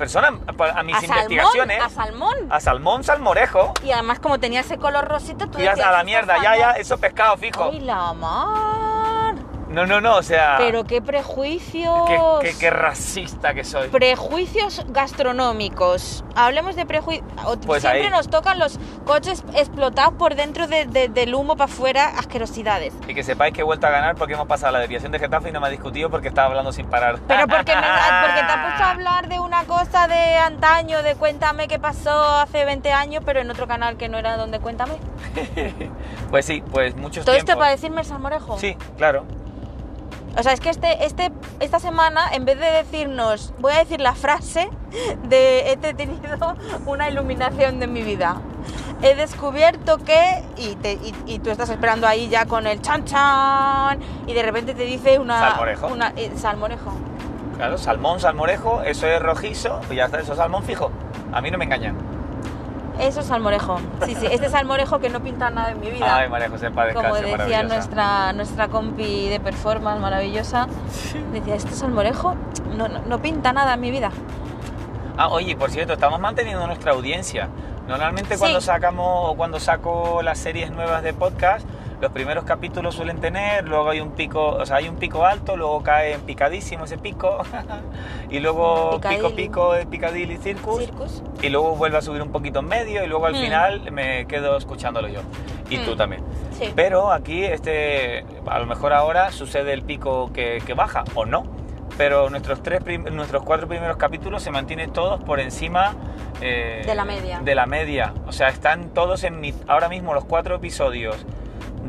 Persona, a mis
¿A salmón?
investigaciones.
¿A salmón?
A salmón salmorejo.
Y además como tenía ese color rosito, tú
Y a,
decías,
a la
"Esto
mierda, ya, ya,
salmón".
eso es pescado fijo.
¡Ay, la mar!
No, no, no, o sea.
Pero qué prejuicios.
qué, qué- qué racista que soy.
Prejuicios gastronómicos. Hablemos de prejuicios.
Pues
Siempre
ahí.
nos tocan los coches explotados por dentro de- de- del humo para afuera, asquerosidades.
Y que sepáis que he vuelto a ganar porque hemos pasado la desviación de Getafe y no me ha discutido porque estaba hablando sin parar.
Pero porque, me- porque te has puesto a hablar de una cosa de antaño, de cuéntame qué pasó hace 20 años, pero en otro canal que no era donde cuéntame.
Pues sí, pues muchos
Todo esto para decirme el salmorejo.
Sí, claro.
O sea, es que este, este, esta semana, en vez de decirnos, voy a decir la frase de he tenido una iluminación de mi vida. He descubierto que, y, te- y- y tú estás esperando ahí ya con el chan chan, y de repente te dice una...
Salmorejo.
una- eh, salmorejo.
Claro, salmón, salmorejo, eso es rojizo, pues ya está, eso es salmón fijo. A mí no me engañan.
Eso es salmorejo. Sí, sí, este salmorejo que no pinta nada en mi vida.
Ay, María José,
Como decía nuestra, nuestra compi de performance maravillosa, decía, este salmorejo no, no, no pinta nada en mi vida.
Ah, oye, por cierto, estamos manteniendo nuestra audiencia. Normalmente
Sí.
cuando sacamos o cuando saco las series nuevas de podcast, los primeros capítulos suelen tener, luego hay un pico, o sea, hay un pico alto, luego cae en picadísimo ese pico, y luego pico pico de Piccadilly Circus,
Circus.
y luego vuelve a subir un poquito en medio, y luego al
Mm.
final me quedo escuchándolo yo. Y tú
Mm.
también.
Sí.
Pero aquí, este, a lo mejor ahora sucede el pico que, que baja, o no. Pero nuestros, tres nuestros cuatro primeros capítulos se mantienen todos por encima eh,
De la media.
De la media. O sea, están todos en mi, ahora mismo los cuatro episodios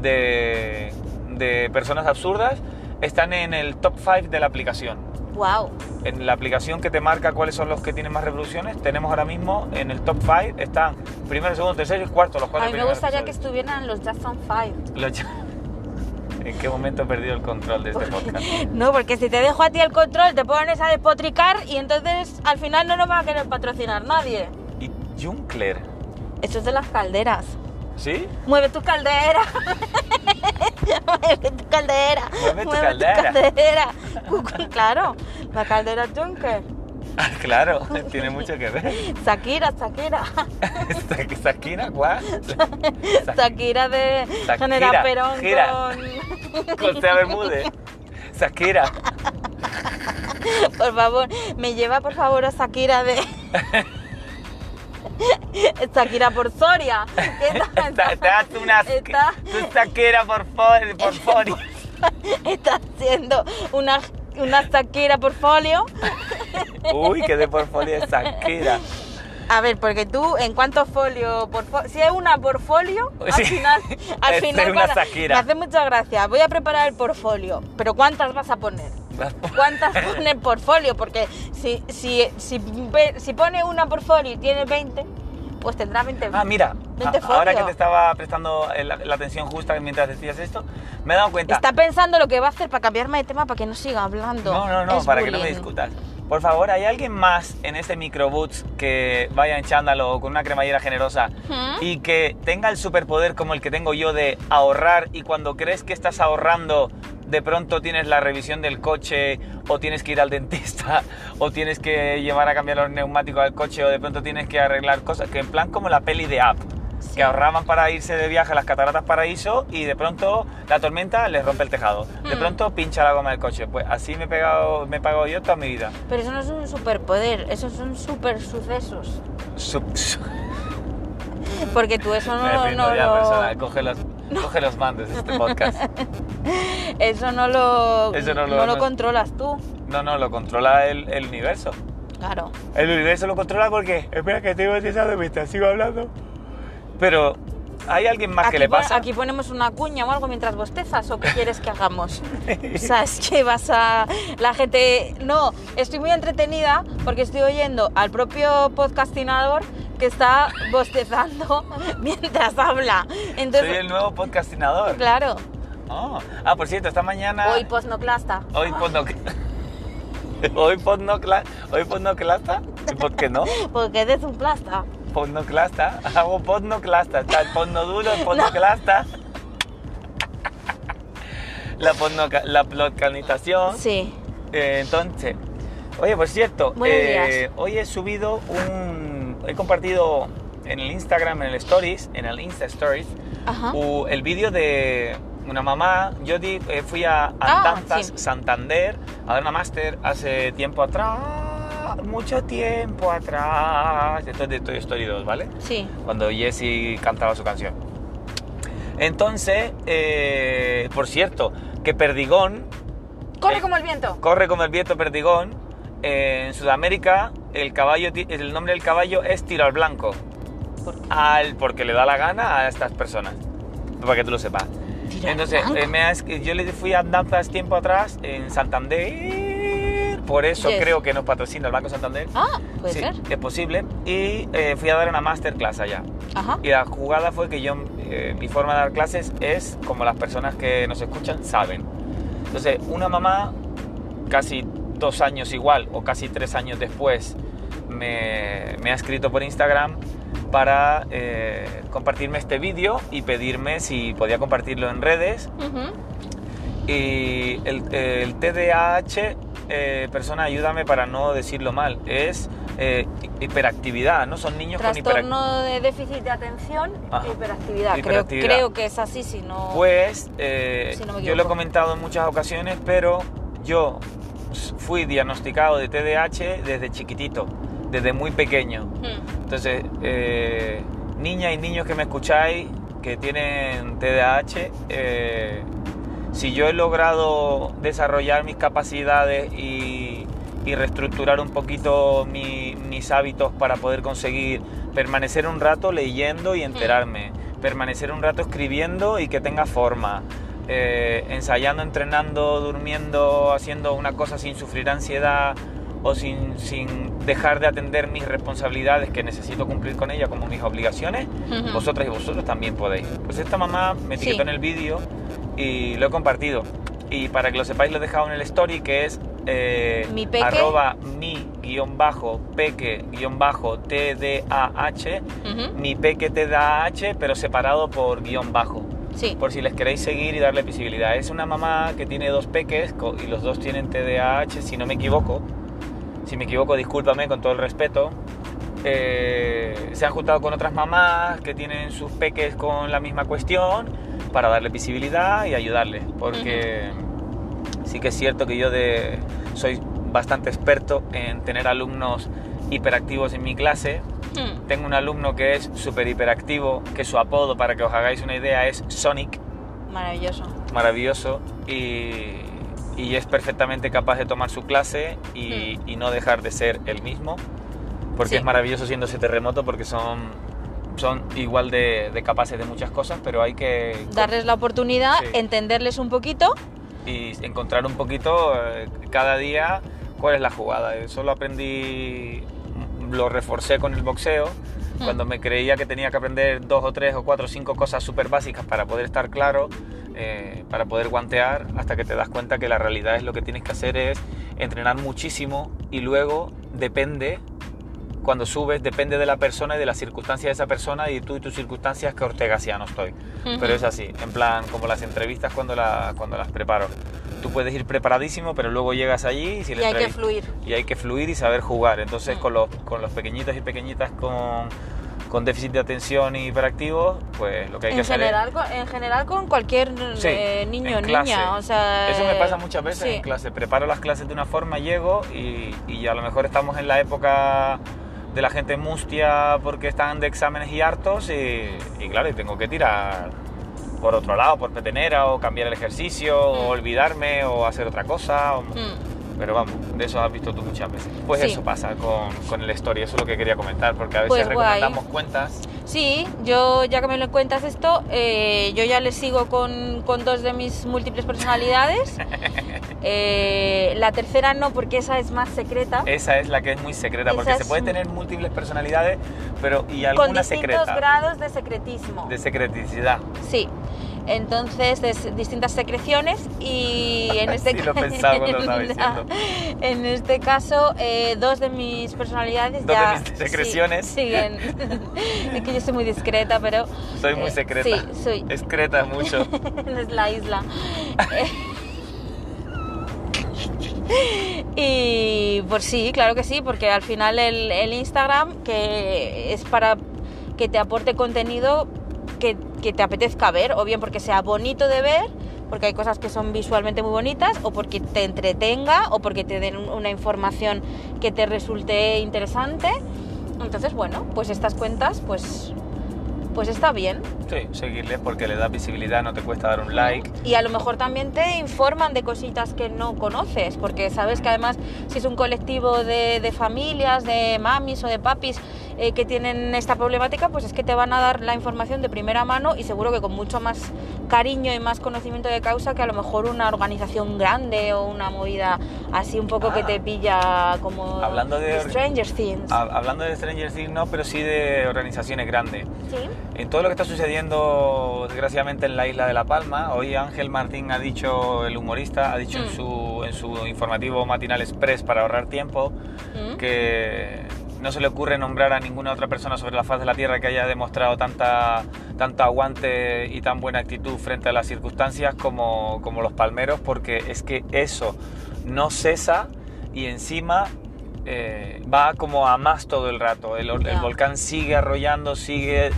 de, de Personas Absurdas están en el top 5 de la aplicación.
Wow.
En la aplicación que te marca cuáles son los que tienen más reproducciones, tenemos ahora mismo en el top 5 están primero, segundo, tercero y cuarto los
A
cuatro
mí me gustaría que estuvieran los Jackson 5.
Lo he- ¿En qué momento he perdido el control de este podcast?
No, porque si te dejo a ti el control, te pones a despotricar y entonces al final no nos va a querer patrocinar nadie.
Y Junkler,
Eso es de las calderas.
¿Sí?
Mueve tu caldera. Mueve tu caldera.
Mueve tu caldera.
caldera. claro, la caldera Junker.
Ah, claro, tiene mucho que ver.
Shakira, Shakira.
¿Esta, esta esquina, cuál?
Shakira de
Shakira,
General Perón
gira.
con...
Con Sea Bermúdez. Shakira.
Por favor, me lleva por favor a Shakira de... Shakira por Soria. que está-
una
Está-
por for- por fori.
está haciendo una, una Shakira por folio.
Uy, qué de portfolio Shakira.
A ver, porque tú, ¿en cuántos folio por fo- Si es una portfolio, al final, al final
una
me hace mucha gracia. Voy a preparar el portfolio, pero ¿cuántas vas a poner? ¿Cuántas pone el portfolio? Porque si, si, si, si pone una portfolio y tiene 20, pues tendrá 20.
Ah, mira, a- ahora
folio.
que te estaba prestando la, atención justa mientras decías esto, me he dado cuenta.
Está pensando lo que va a hacer para cambiarme de tema para que no siga hablando.
No, no, no,
Es
para que no me discutas. Por favor, ¿hay alguien más en este microboots que vaya en chándalo o con una cremallera generosa y que tenga el superpoder como el que tengo yo de ahorrar y cuando crees que estás ahorrando, de pronto tienes la revisión del coche o tienes que ir al dentista o tienes que llevar a cambiar los neumáticos al coche o de pronto tienes que arreglar cosas, que en plan como la peli de App,
Sí.
que ahorraban para irse de viaje a las cataratas Paraíso y de pronto la tormenta les rompe el tejado, de
Mm.
pronto pincha la goma del coche. Pues así me he pegado, me he pagado yo toda mi vida.
Pero eso no es un superpoder, esos son super sucesos.
Sup- su-
Porque tú eso no,
me
no lo,
persona, coge los, coge los mandos de este podcast.
eso no lo,
Eso no lo- no-
controlas tú.
No, no, lo controla el, el universo.
Claro.
El universo lo controla porque. Espera, que estoy bautizado mientras sigo hablando. Pero, ¿hay alguien más
Aquí,
que le pasa?
aquí ponemos una cuña o algo mientras bostezas o qué quieres que hagamos. o sea, es que vas a... La gente... No, estoy muy entretenida porque estoy oyendo al propio podcastinador que está bostezando mientras habla.
Soy
Entonces,
el nuevo podcastinador.
claro,
Oh. Ah, por cierto, esta mañana.
hoy postnoclasta.
Hoy podno- Hoy podnocla- Hoy podnoclasta. ¿Y por qué no?
Porque eres un plasta.
Podnoclasta. Hago podnoclasta. Está el podnodulo, el podnoclasta. La, podnoca- la.
Sí.
Eh, entonces, oye, por cierto, eh,
días.
hoy he subido un. He compartido en el Instagram, en el Stories, en el Insta Stories,
Ajá.
el vídeo de una mamá. Yo di- eh, fui a
Ah,
Andanzas,
sí.
Santander, a dar una máster hace tiempo atrás. Mucho tiempo atrás. Esto es de Toy Story 2, ¿vale?
Sí.
cuando Jessie cantaba su canción. Entonces, eh, por cierto, que Perdigón
Corre
Eh,
como el viento.
corre como el viento Perdigón. Eh, en Sudamérica, el, caballo, el nombre del caballo es tiro al blanco.
¿Por qué?
Al, porque le da la gana a estas personas. Para que tú lo sepas. Entonces, eh, me yo le fui a Andanzas tiempo atrás en Santander. Por eso
Yes.
creo que nos patrocina el Banco Santander.
Ah, puede
sí,
ser.
es posible. Y eh, fui a dar una masterclass allá.
Ajá.
Y la jugada fue que yo, eh, mi forma de dar clases es como las personas que nos escuchan saben. Entonces, una mamá, casi dos años igual, o casi tres años después, me, me ha escrito por Instagram para eh, compartirme este vídeo y pedirme si podía compartirlo en redes. Y el, el TDAH, eh, persona, ayúdame para no decirlo mal, es eh, hiperactividad, ¿no? Son niños con hiperactividad.
Trastorno de déficit de atención e hiperactividad.
Hiperactividad.
Creo, creo que es así, si no...
Pues eh,
Si no
yo lo he comentado en muchas ocasiones, pero yo fui diagnosticado de TDAH desde chiquitito, desde muy pequeño.
Hmm.
Entonces, niñas y niños que me escucháis que tienen TDAH, si yo he logrado desarrollar mis capacidades y, y reestructurar un poquito mi- mis hábitos para poder conseguir permanecer un rato leyendo y enterarme, permanecer un rato escribiendo y que tenga forma, eh, ensayando, entrenando, durmiendo, haciendo una cosa sin sufrir ansiedad o sin, sin dejar de atender mis responsabilidades que necesito cumplir con ella como mis obligaciones, vosotras y vosotros también podéis. Pues esta mamá me etiquetó
Sí.
en el vídeo y lo he compartido. Y para que lo sepáis lo he dejado en el story que es eh,
Mi peque.
arroba mi guion bajo peque guion bajo TDAH,
Ujú.
mi peque TDAH, pero separado por guion bajo
Sí.
por si les queréis seguir y darle visibilidad. Es una mamá que tiene dos peques y los dos tienen TDAH, si no me equivoco. Si me equivoco, discúlpame con todo el respeto. Eh, se han juntado con otras mamás que tienen sus peques con la misma cuestión para darle visibilidad y ayudarles. Porque sí que es cierto que yo de, soy bastante experto en tener alumnos hiperactivos en mi clase
Hmm.
tengo un alumno que es súper hiperactivo, que su apodo, para que os hagáis una idea, es Sonic,
Maravilloso.
maravilloso, y, y es perfectamente capaz de tomar su clase y, y no dejar de ser el mismo, porque
Sí.
es maravilloso siendo ese terremoto, porque son, son igual de, de capaces de muchas cosas, pero hay que
Darles la oportunidad,
Sí.
entenderles un poquito.
y encontrar un poquito eh, cada día cuál es la jugada. Eso lo aprendí, lo reforcé con el boxeo,
Hmm.
cuando me creía que tenía que aprender dos o tres o cuatro o cinco cosas súper básicas para poder estar claro, eh, para poder guantear, hasta que te das cuenta que la realidad es lo que tienes que hacer es entrenar muchísimo y luego depende, cuando subes, depende de la persona y de las circunstancias de esa persona y tú y tus circunstancias que no estoy. Pero es así, en plan, como las entrevistas cuando, la, cuando las preparo. Tú puedes ir preparadísimo, pero luego llegas allí y, si
y hay que fluir.
Y hay que fluir y saber jugar. Entonces, con, los, con los pequeñitos y pequeñitas con con déficit de atención y hiperactivos, pues lo que hay
en
que
general,
hacer
es... En general con cualquier eh, niño o niña, o sea...
Eso me pasa muchas veces en clase, preparo las clases de una forma, llego y, y, a lo mejor estamos en la época de la gente mustia porque están de exámenes y hartos y, y claro, y tengo que tirar por otro lado, por petenera o cambiar el ejercicio o mm. olvidarme o hacer otra cosa. Mm. Pero vamos, de eso has visto tú muchas veces. Pues eso pasa con, con el story, eso es lo que quería comentar, porque a veces pues recomendamos cuentas.
Sí, yo ya que me lo cuentas esto, eh, yo ya le sigo con, con, dos de mis múltiples personalidades. Eh, la tercera no, porque esa es más secreta.
Esa es la que es muy secreta, porque se puede tener múltiples personalidades, pero y alguna secreta.
Con distintos grados de secretismo.
De secreticidad.
Sí entonces de distintas secreciones y en este, en este caso eh, dos de mis personalidades
dos de mis secreciones
siguen es que yo soy muy discreta pero
soy muy eh, secreta
sí soy
discreta mucho
es la isla y pues sí, claro que sí, porque al final el, el Instagram, que es para que te aporte contenido, que, te apetezca ver, o bien porque sea bonito de ver, porque hay cosas que son visualmente muy bonitas, o porque te entretenga, o porque te den una información que te resulte interesante. Entonces, bueno, pues estas cuentas, pues pues está bien.
Sí, seguirle porque le da visibilidad, no te cuesta dar un like.
Y a lo mejor también te informan de cositas que no conoces, porque sabes que además si es un colectivo de, de familias, de mamis o de papis eh, que tienen esta problemática, pues es que te van a dar la información de primera mano y seguro que con mucho más cariño y más conocimiento de causa que a lo mejor una organización grande o una movida así un poco que te ah. pilla como
hablando de,
Stranger Things.
Hablando de Stranger Things no, pero sí de organizaciones grandes.
¿Sí?
En todo lo que está sucediendo desgraciadamente en la isla de La Palma, hoy Ángel Martín ha dicho, el humorista, ha dicho en, mm. su, en su informativo matinal express para ahorrar tiempo, mm. que no se le ocurre nombrar a ninguna otra persona sobre la faz de la Tierra que haya demostrado tanta, tanto aguante y tan buena actitud frente a las circunstancias como, como los palmeros, porque es que eso no cesa y encima eh, va como a más todo el rato. El, volcán sigue arrollando, sigue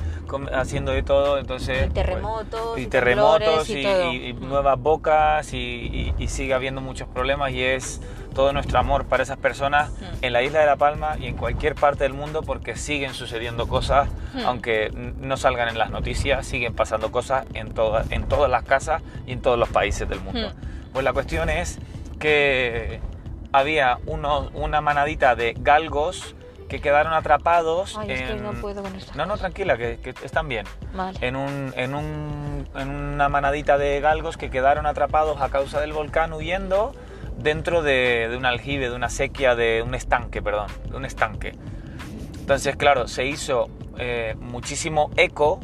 haciendo de todo, entonces...
Y terremotos.
y, terremotos y, nuevas bocas y, sigue habiendo muchos problemas y es todo nuestro amor para esas personas hmm. en la isla de La Palma y en cualquier parte del mundo porque siguen sucediendo cosas, hmm. aunque no salgan en las noticias, siguen pasando cosas en, todas en todas las casas y en todos los países del mundo. Hmm. Pues la cuestión es que había uno, una manadita de galgos que quedaron atrapados
en... no puedo
No, no, tranquila, que, están bien.
Vale.
En, un, en, un, en una manadita de galgos que quedaron atrapados a causa del volcán huyendo dentro de, un aljibe, de una sequía, de un estanque, perdón, de un estanque. Entonces, claro, se hizo eh, muchísimo eco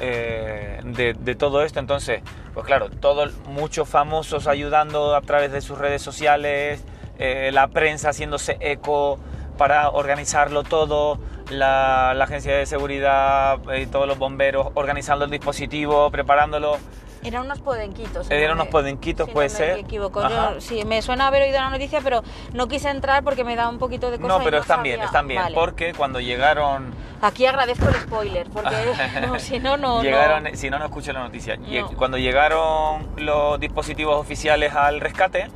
eh, de, todo esto. Entonces, pues claro, todo, muchos famosos ayudando a través de sus redes sociales, eh, la prensa haciéndose eco para organizarlo todo, la, agencia de seguridad y todos los bomberos organizando el dispositivo, preparándolo.
Eran unos podenquitos.
Eran unos podenquitos, puede ser.
Me equivoco. sí, me suena haber oído la noticia, pero no quise entrar porque me da un poquito de cosa.
No, pero están bien, están bien. Porque cuando llegaron.
Aquí agradezco el spoiler, porque si no, no.
Llegaron, Si no, no escucho la noticia. Cuando llegaron los dispositivos oficiales al rescate,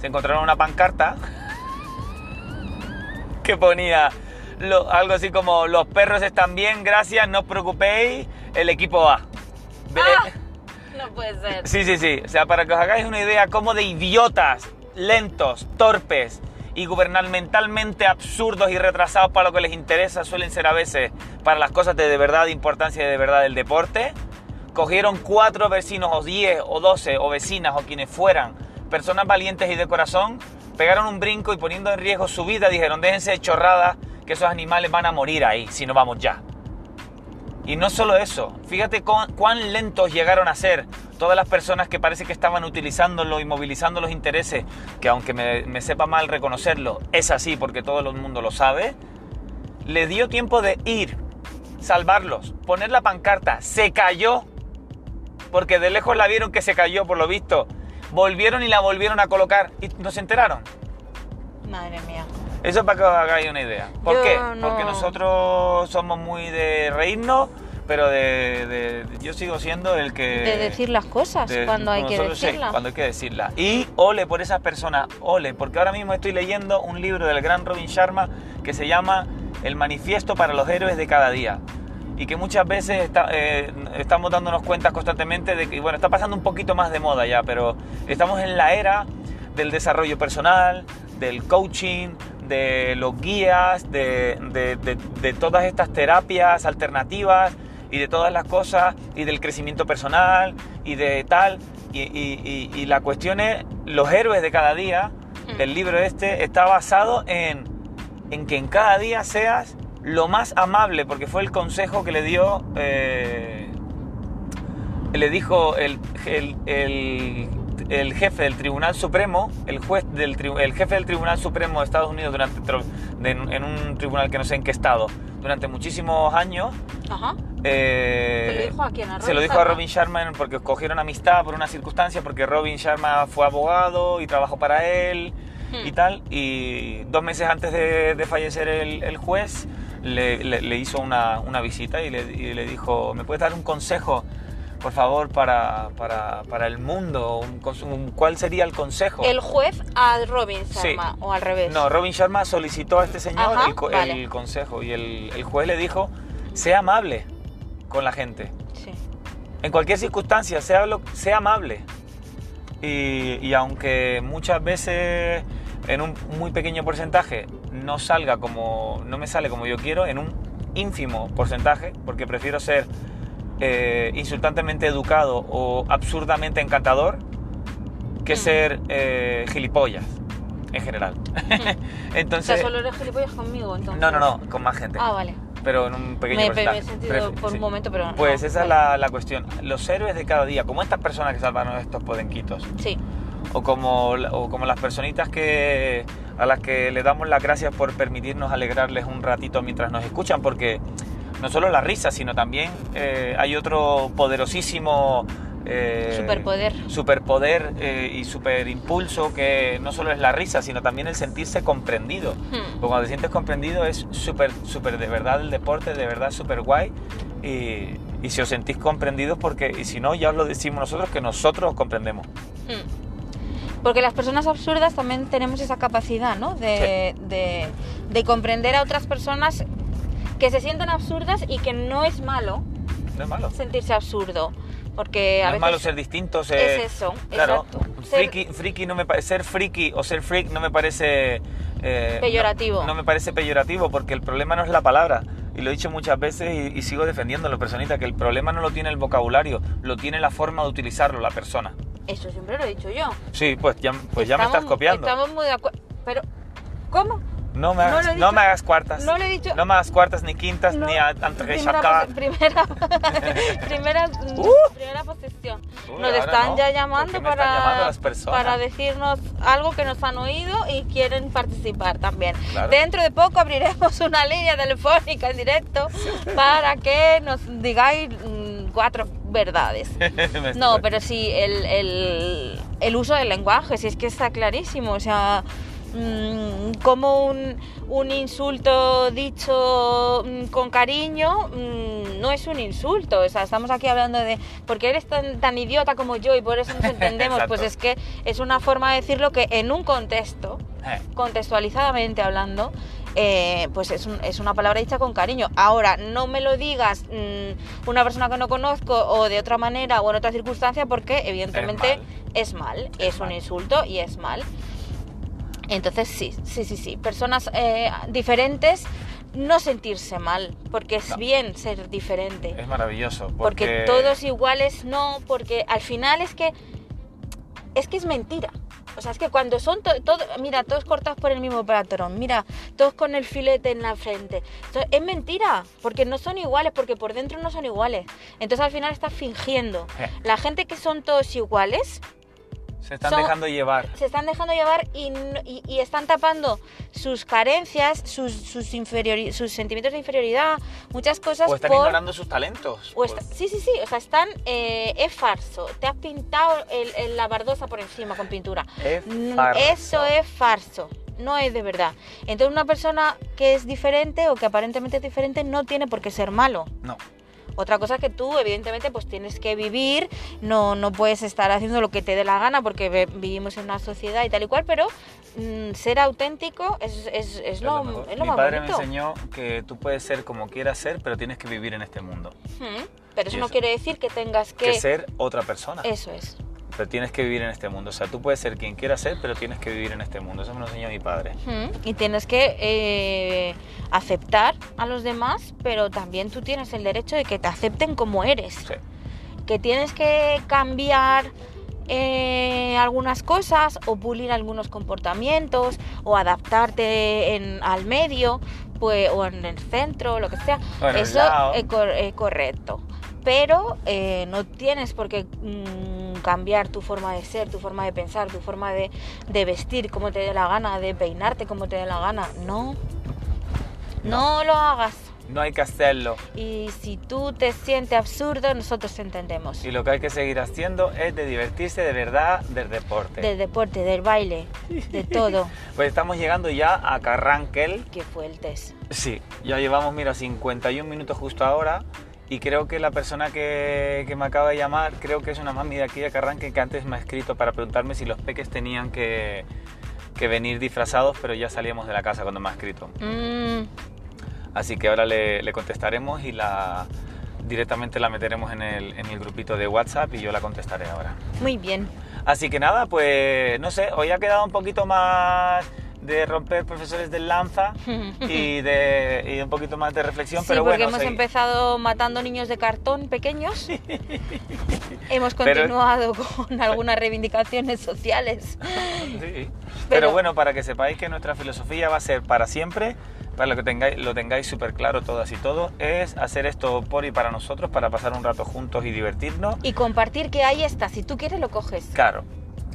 se encontraron una pancarta que ponía algo así como: Los perros están bien, gracias, no os preocupéis, el equipo va.
Ah. No puede ser.
Sí, sí, sí. O sea, para que os hagáis una idea cómo de idiotas, lentos, torpes y gubernamentalmente absurdos y retrasados para lo que les interesa suelen ser a veces para las cosas de, de verdad de importancia y de verdad del deporte, cogieron cuatro vecinos o diez o doce o vecinas o quienes fueran, personas valientes y de corazón, pegaron un brinco y poniendo en riesgo su vida dijeron déjense de chorradas que esos animales van a morir ahí si no vamos ya. Y no solo eso, fíjate cuán, lentos llegaron a ser todas las personas que parece que estaban utilizándolo y movilizando los intereses, que aunque me, me sepa mal reconocerlo, es así porque todo el mundo lo sabe, le dio tiempo de ir, salvarlos, poner la pancarta, se cayó, porque de lejos la vieron que se cayó por lo visto, volvieron y la volvieron a colocar y no se enteraron.
Madre mía.
Eso es para que os hagáis una idea. ¿Por
Yo
qué?
no-
Porque nosotros somos muy de reírnos, pero de, de- yo sigo siendo el que...
De decir las cosas
de-
cuando hay que
nosotros sí,
decirlas.
cuando hay que decirlas. Y ole por esas personas, ole, porque ahora mismo estoy leyendo un libro del gran Robin Sharma que se llama El Manifiesto para los Héroes de cada día. Y que muchas veces está- eh, estamos dándonos cuenta constantemente de que, bueno, está pasando un poquito más de moda ya, pero estamos en la era del desarrollo personal, del coaching, de los guías, de, de- de- de todas estas terapias alternativas y de todas las cosas y del crecimiento personal y de tal. Y, y- y- y la cuestión es, los héroes de cada día,
Mm.
el libro este está basado en, en que en cada día seas lo más amable, porque fue el consejo que le dio, eh, le dijo el, el- el- el jefe del Tribunal Supremo, el juez del el jefe del Tribunal Supremo de Estados Unidos durante de- en un tribunal que no sé en qué estado, durante muchísimos años.
Ajá.
eh,
¿Se lo dijo a quién? ¿A
se lo
Robin
dijo a? Robin Sharma porque cogieron amistad por una circunstancia, porque Robin Sharma fue abogado y trabajó para él
Hmm.
y tal. Y dos meses antes de, de fallecer el, el juez, le, le- le hizo una, una visita y le, y le dijo, ¿me puedes dar un consejo, por favor, para, para, para el mundo? Un cons- un- ¿Cuál sería el consejo?
El juez a Robin
Sí.
Sharma o al revés.
No, Robin Sharma solicitó a este señor
Ajá,
el, co-
vale.
el consejo y el, el juez le dijo, sea amable con la gente.
Sí.
En cualquier circunstancia, sea, lo- sea amable. Y, y aunque muchas veces en un muy pequeño porcentaje no salga como no me sale como yo quiero, en un ínfimo porcentaje, porque prefiero ser eh, insultantemente educado o absurdamente encantador que
Mm.
ser eh, gilipollas en general.
O sea,
Entonces,
solo eres gilipollas conmigo, entonces.
no, no, no, con más gente
Ah, vale.
pero en un pequeño
Me, me he sentido por
sí.
un momento, pero no.
Pues esa es la, la cuestión. Los héroes de cada día, como estas personas que salvaron estos podenquitos,
Sí.
o como, o como las personitas que, a las que le damos las gracias por permitirnos alegrarles un ratito mientras nos escuchan, porque no solo la risa, sino también eh, hay otro poderosísimo... eh,
Superpoder.
superpoder eh, y superimpulso que no solo es la risa, sino también el sentirse comprendido.
Hmm.
Porque cuando te sientes comprendido es súper, súper de verdad el deporte, de verdad súper guay. Y, y si os sentís comprendidos, porque, y si no, ya os lo decimos nosotros, que nosotros os comprendemos.
Mm. Porque las personas absurdas también tenemos esa capacidad, ¿no? De, de- de comprender a otras personas que se sienten absurdas y que no es malo
No es malo.
sentirse absurdo. Porque a
No es
veces
malo ser distinto, ser...
es eso,
Claro,
exacto. Ser-
friki, friki no me ser friki o ser freak no me parece... eh,
Peyorativo.
No, no me parece peyorativo porque el problema no es la palabra. Y lo he dicho muchas veces y, y sigo defendiéndolo, personita, que el problema no lo tiene el vocabulario, lo tiene la forma de utilizarlo la persona.
Eso siempre lo he dicho yo.
Sí, pues ya, pues ya me
Estamos-
estás copiando.
Estamos muy de acuerdo. Pero, ¿cómo?
No me, hagas, no me hagas cuartas.
no lo he dicho-
No me hagas cuartas ni quintas
No,
ni a- ante
primera, primera, primera,
Uh.
primera posición.
Uy,
Nos están ya
¿Por
llamando para,
llamando las personas?
para decirnos algo que nos han oído y quieren participar también.
Claro.
Dentro de poco abriremos una línea telefónica en directo para que nos digáis mm, cuatro verdades. No, pero sí, el, el- el uso del lenguaje, si es que está clarísimo. O sea, mm, como un, un insulto dicho mm, con cariño mm, no es un insulto. O sea, estamos aquí hablando de porque eres tan, tan idiota como yo y por eso nos entendemos. pues es que es una forma de decirlo que en un contexto,
Eh,
contextualizadamente hablando, eh, pues es, un- es una palabra dicha con cariño. Ahora, no me lo digas mm, una persona que no conozco o de otra manera o en otra circunstancia porque evidentemente es mal, es,
Es
un
mal.
insulto y es mal. Entonces sí, sí, sí, sí. Personas eh, diferentes, no sentirse mal, porque es
No.
bien ser diferente.
es maravilloso.
Porque
Porque,
todos iguales no, porque al final es que es que es mentira. O sea, es que cuando son to- todo, mira, todos cortados por el mismo patrón, mira, todos con el filete en la frente. Esto es mentira, porque no son iguales, porque por dentro no son iguales. Entonces al final estás fingiendo.
Eh.
La gente que son todos iguales
Se están
Son-
dejando llevar.
se están dejando llevar y, y- y están tapando sus carencias, sus, sus, sus sentimientos de inferioridad, muchas cosas
O están
por...
ignorando sus talentos.
o está- sí, sí, sí, o sea, están... eh, es farso, te has pintado el, el- la bardosa por encima con pintura.
Es farso.
Eso es farso, no es de verdad. Entonces una persona que es diferente o que aparentemente es diferente no tiene por qué ser malo.
No.
Otra cosa es que tú, evidentemente, pues tienes que vivir, no, no puedes estar haciendo lo que te dé la gana porque vivimos en una sociedad y tal y cual, pero mm, ser auténtico es, es, es lo,
mejor.
es lo
Mi
más
padre
bonito.
me enseñó que tú puedes ser como quieras ser, pero tienes que vivir en este mundo.
Pero eso no quiere decir que tengas
Que,
que...
ser otra persona.
Eso es.
Pero tienes que vivir en este mundo. O sea, tú puedes ser quien quieras ser, pero tienes que vivir en este mundo. Eso me lo enseñó mi padre.
Y tienes que eh, aceptar a los demás, pero también tú tienes el derecho de que te acepten como eres.
Sí.
que tienes que cambiar eh, algunas cosas o pulir algunos comportamientos o adaptarte en- al medio pues, o en el centro, lo que sea.
O en el
Eso cor- es correcto. Pero eh, no tienes por qué mm, cambiar tu forma de ser, tu forma de pensar, tu forma de, de vestir como te dé la gana, de peinarte como te dé la gana. No, no, lo hagas.
No hay que hacerlo.
Y si tú te sientes absurdo, nosotros te entendemos.
Y lo que hay que seguir haciendo es de divertirse de verdad del deporte.
Del deporte, del baile, de todo.
Pues estamos llegando ya a Carranquel.
Qué fuertes.
Sí, ya llevamos, mira, 51 minutos justo ahora. Y creo que la persona que, que me acaba de llamar, creo que es una mami de aquí de Carranque que antes me ha escrito para preguntarme si los peques tenían que, que venir disfrazados, pero ya salíamos de la casa cuando me ha escrito.
Mm,
Así que ahora le, le contestaremos y la directamente la meteremos en el, en el grupito de WhatsApp y yo la contestaré ahora.
muy bien.
Así que nada, pues no sé, hoy ha quedado un poquito más de romper profesores del lanza y de y un poquito más de reflexión,
Sí,
pero
porque
bueno,
hemos empezado matando niños de cartón pequeños. hemos
Pero-
continuado con algunas reivindicaciones sociales.
Sí. Pero,
Pero-
bueno, para que sepáis que nuestra filosofía va a ser para siempre, para lo que tengáis, lo tengáis súper claro todas y todos, es hacer esto por y para nosotros, para pasar un rato juntos y divertirnos.
Y compartir que ahí está, si tú quieres lo coges.
Claro,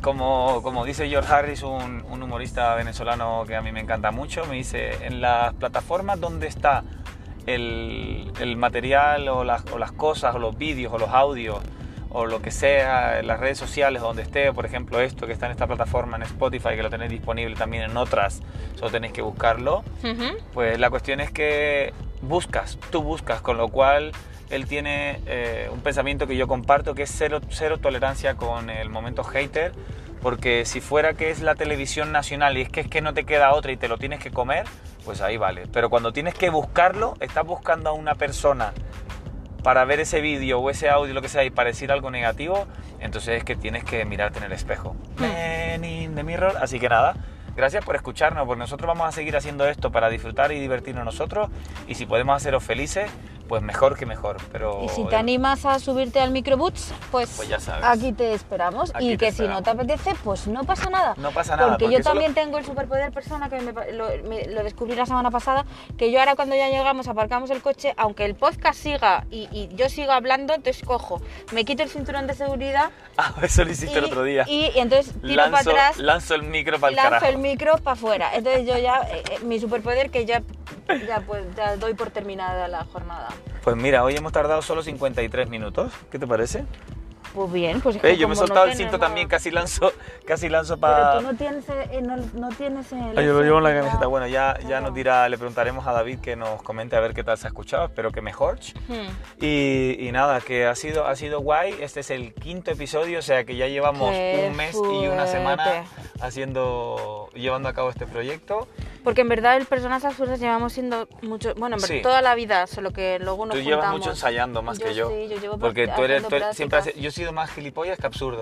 como, como dice George Harris, un, un humorista venezolano que a mí me encanta mucho, me dice, en las plataformas donde está el, el material o las, o las cosas o los vídeos o los audios o lo que sea, en las redes sociales donde esté, por ejemplo esto que está en esta plataforma en Spotify, que lo tenéis disponible también en otras, solo tenéis que buscarlo,
Ujú.
pues la cuestión es que buscas, tú buscas, con lo cual él tiene eh, un pensamiento que yo comparto, que es cero, cero tolerancia con el momento hater, porque si fuera que es la televisión nacional y es que es que no te queda otra y te lo tienes que comer, pues ahí vale. Pero cuando tienes que buscarlo, estás buscando a una persona para ver ese vídeo o ese audio, lo que sea, y para decir algo negativo, entonces es que tienes que mirarte en el espejo. Man in the mirror. Así que nada, gracias por escucharnos, porque nosotros vamos a seguir haciendo esto para disfrutar y divertirnos nosotros, y si podemos haceros felices, pues mejor que mejor. Pero
Y si te animas a subirte al microboots, pues,
Pues ya sabes.
aquí te esperamos.
Aquí
y
te
que si no te apetece, pues no pasa nada.
No pasa nada,
Porque,
porque
yo también tengo el superpoder persona que me lo, me- lo descubrí la semana pasada, que yo ahora cuando ya llegamos, aparcamos el coche, aunque el podcast siga y, y yo siga hablando, entonces cojo, me quito el cinturón de seguridad
Ah, eso lo hiciste el otro día.
y- y entonces tiro para
lanzo,
atrás,
lanzo el micro para el
lanzo
carajo.
el micro para afuera. Entonces yo ya, eh, eh, mi superpoder que ya, ya, pues, ya doy por terminada la jornada.
Pues mira, hoy hemos tardado solo 53 minutos. ¿Qué te parece?
Pues bien, pues es que
Eh, yo me he
como no
soltado el
tenemos-
cinto también, casi lanzo, casi lanzo
Pero
para...
tú no tienes, eh, no, no tienes el...
Ah, yo lo llevo en la camiseta.
ya.
Bueno, ya, ya
Claro.
nos dirá, le preguntaremos a David que nos comente a ver qué tal se ha escuchado. Espero que mejor.
Hmm.
Y, y nada, que ha sido, ha sido guay. Este es el quinto episodio, o sea que ya llevamos
Qué
un mes y una semana
fuerte.
haciendo, llevando a cabo este proyecto.
Porque en verdad el personas absurdas llevamos siendo mucho, bueno, en verdad,
Sí.
toda la vida, solo que luego nos
Tú llevas
juntamos.
mucho ensayando más que yo.
Sí, yo llevo
Porque tú eres, tú eres- siempre has- yo he sido más gilipollas que absurdo.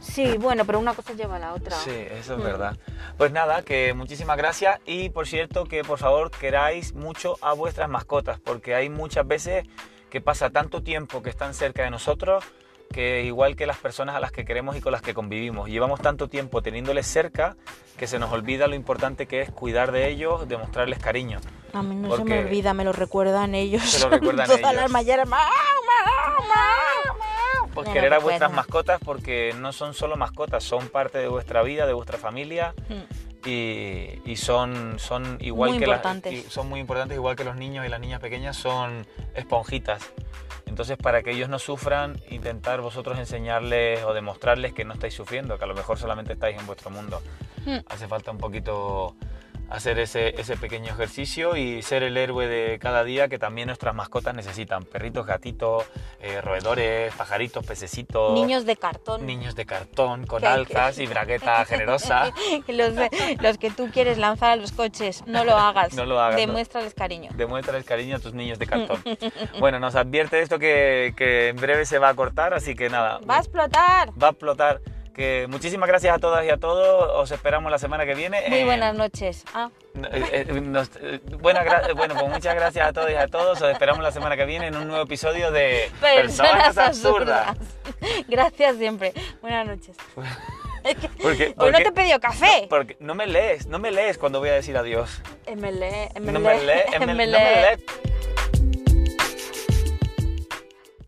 Sí, bueno, pero una cosa lleva a la otra.
Sí, eso es
Mm.
verdad. Pues nada, que muchísimas gracias y por cierto que por favor queráis mucho a vuestras mascotas porque hay muchas veces que pasa tanto tiempo que están cerca de nosotros que igual que las personas a las que queremos y con las que convivimos. Llevamos tanto tiempo teniéndoles cerca que se nos olvida lo importante que es cuidar de ellos, demostrarles cariño.
A mí no se
Porque-
me olvida, me lo recuerdan ellos.
Se lo recuerdan
Todas
ellos.
las mañanas.
Pues querer a vuestras mascotas porque no son solo mascotas, son parte de vuestra vida, de vuestra familia
Mm.
y, y son, son igual
Muy
que las- son muy importantes igual que los niños y las niñas pequeñas son esponjitas. Entonces para que ellos no sufran, intentar vosotros enseñarles o demostrarles que no estáis sufriendo, que a lo mejor solamente estáis en vuestro mundo.
Mm.
Hace falta un poquito hacer ese, ese pequeño ejercicio y ser el héroe de cada día que también nuestras mascotas necesitan. Perritos, gatitos, eh, roedores, pajaritos, pececitos.
Niños de cartón.
Niños de cartón con alzas y bragueta generosa.
los, los que tú quieres lanzar a los coches, no lo hagas.
No lo hagas, no.
Demuéstrales cariño.
Demuestra el cariño a tus niños de cartón. Bueno, nos advierte esto que, que en breve se va a cortar, así que nada.
¡Va a explotar!
Va a explotar. Que muchísimas gracias a todas y a todos. Os esperamos la semana que viene.
Muy
Eh,
buenas noches. Ah,
eh, eh, nos- eh, buena gra- bueno, pues muchas gracias a todos y a todos. Os esperamos la semana que viene en un nuevo episodio de
personas absurdas. Gracias siempre. Buenas noches. Es que
Porque,
hoy no te he pedido café.
porque no me lees, no me lees cuando voy a decir adiós.
MLE,
No me lees, no me lees.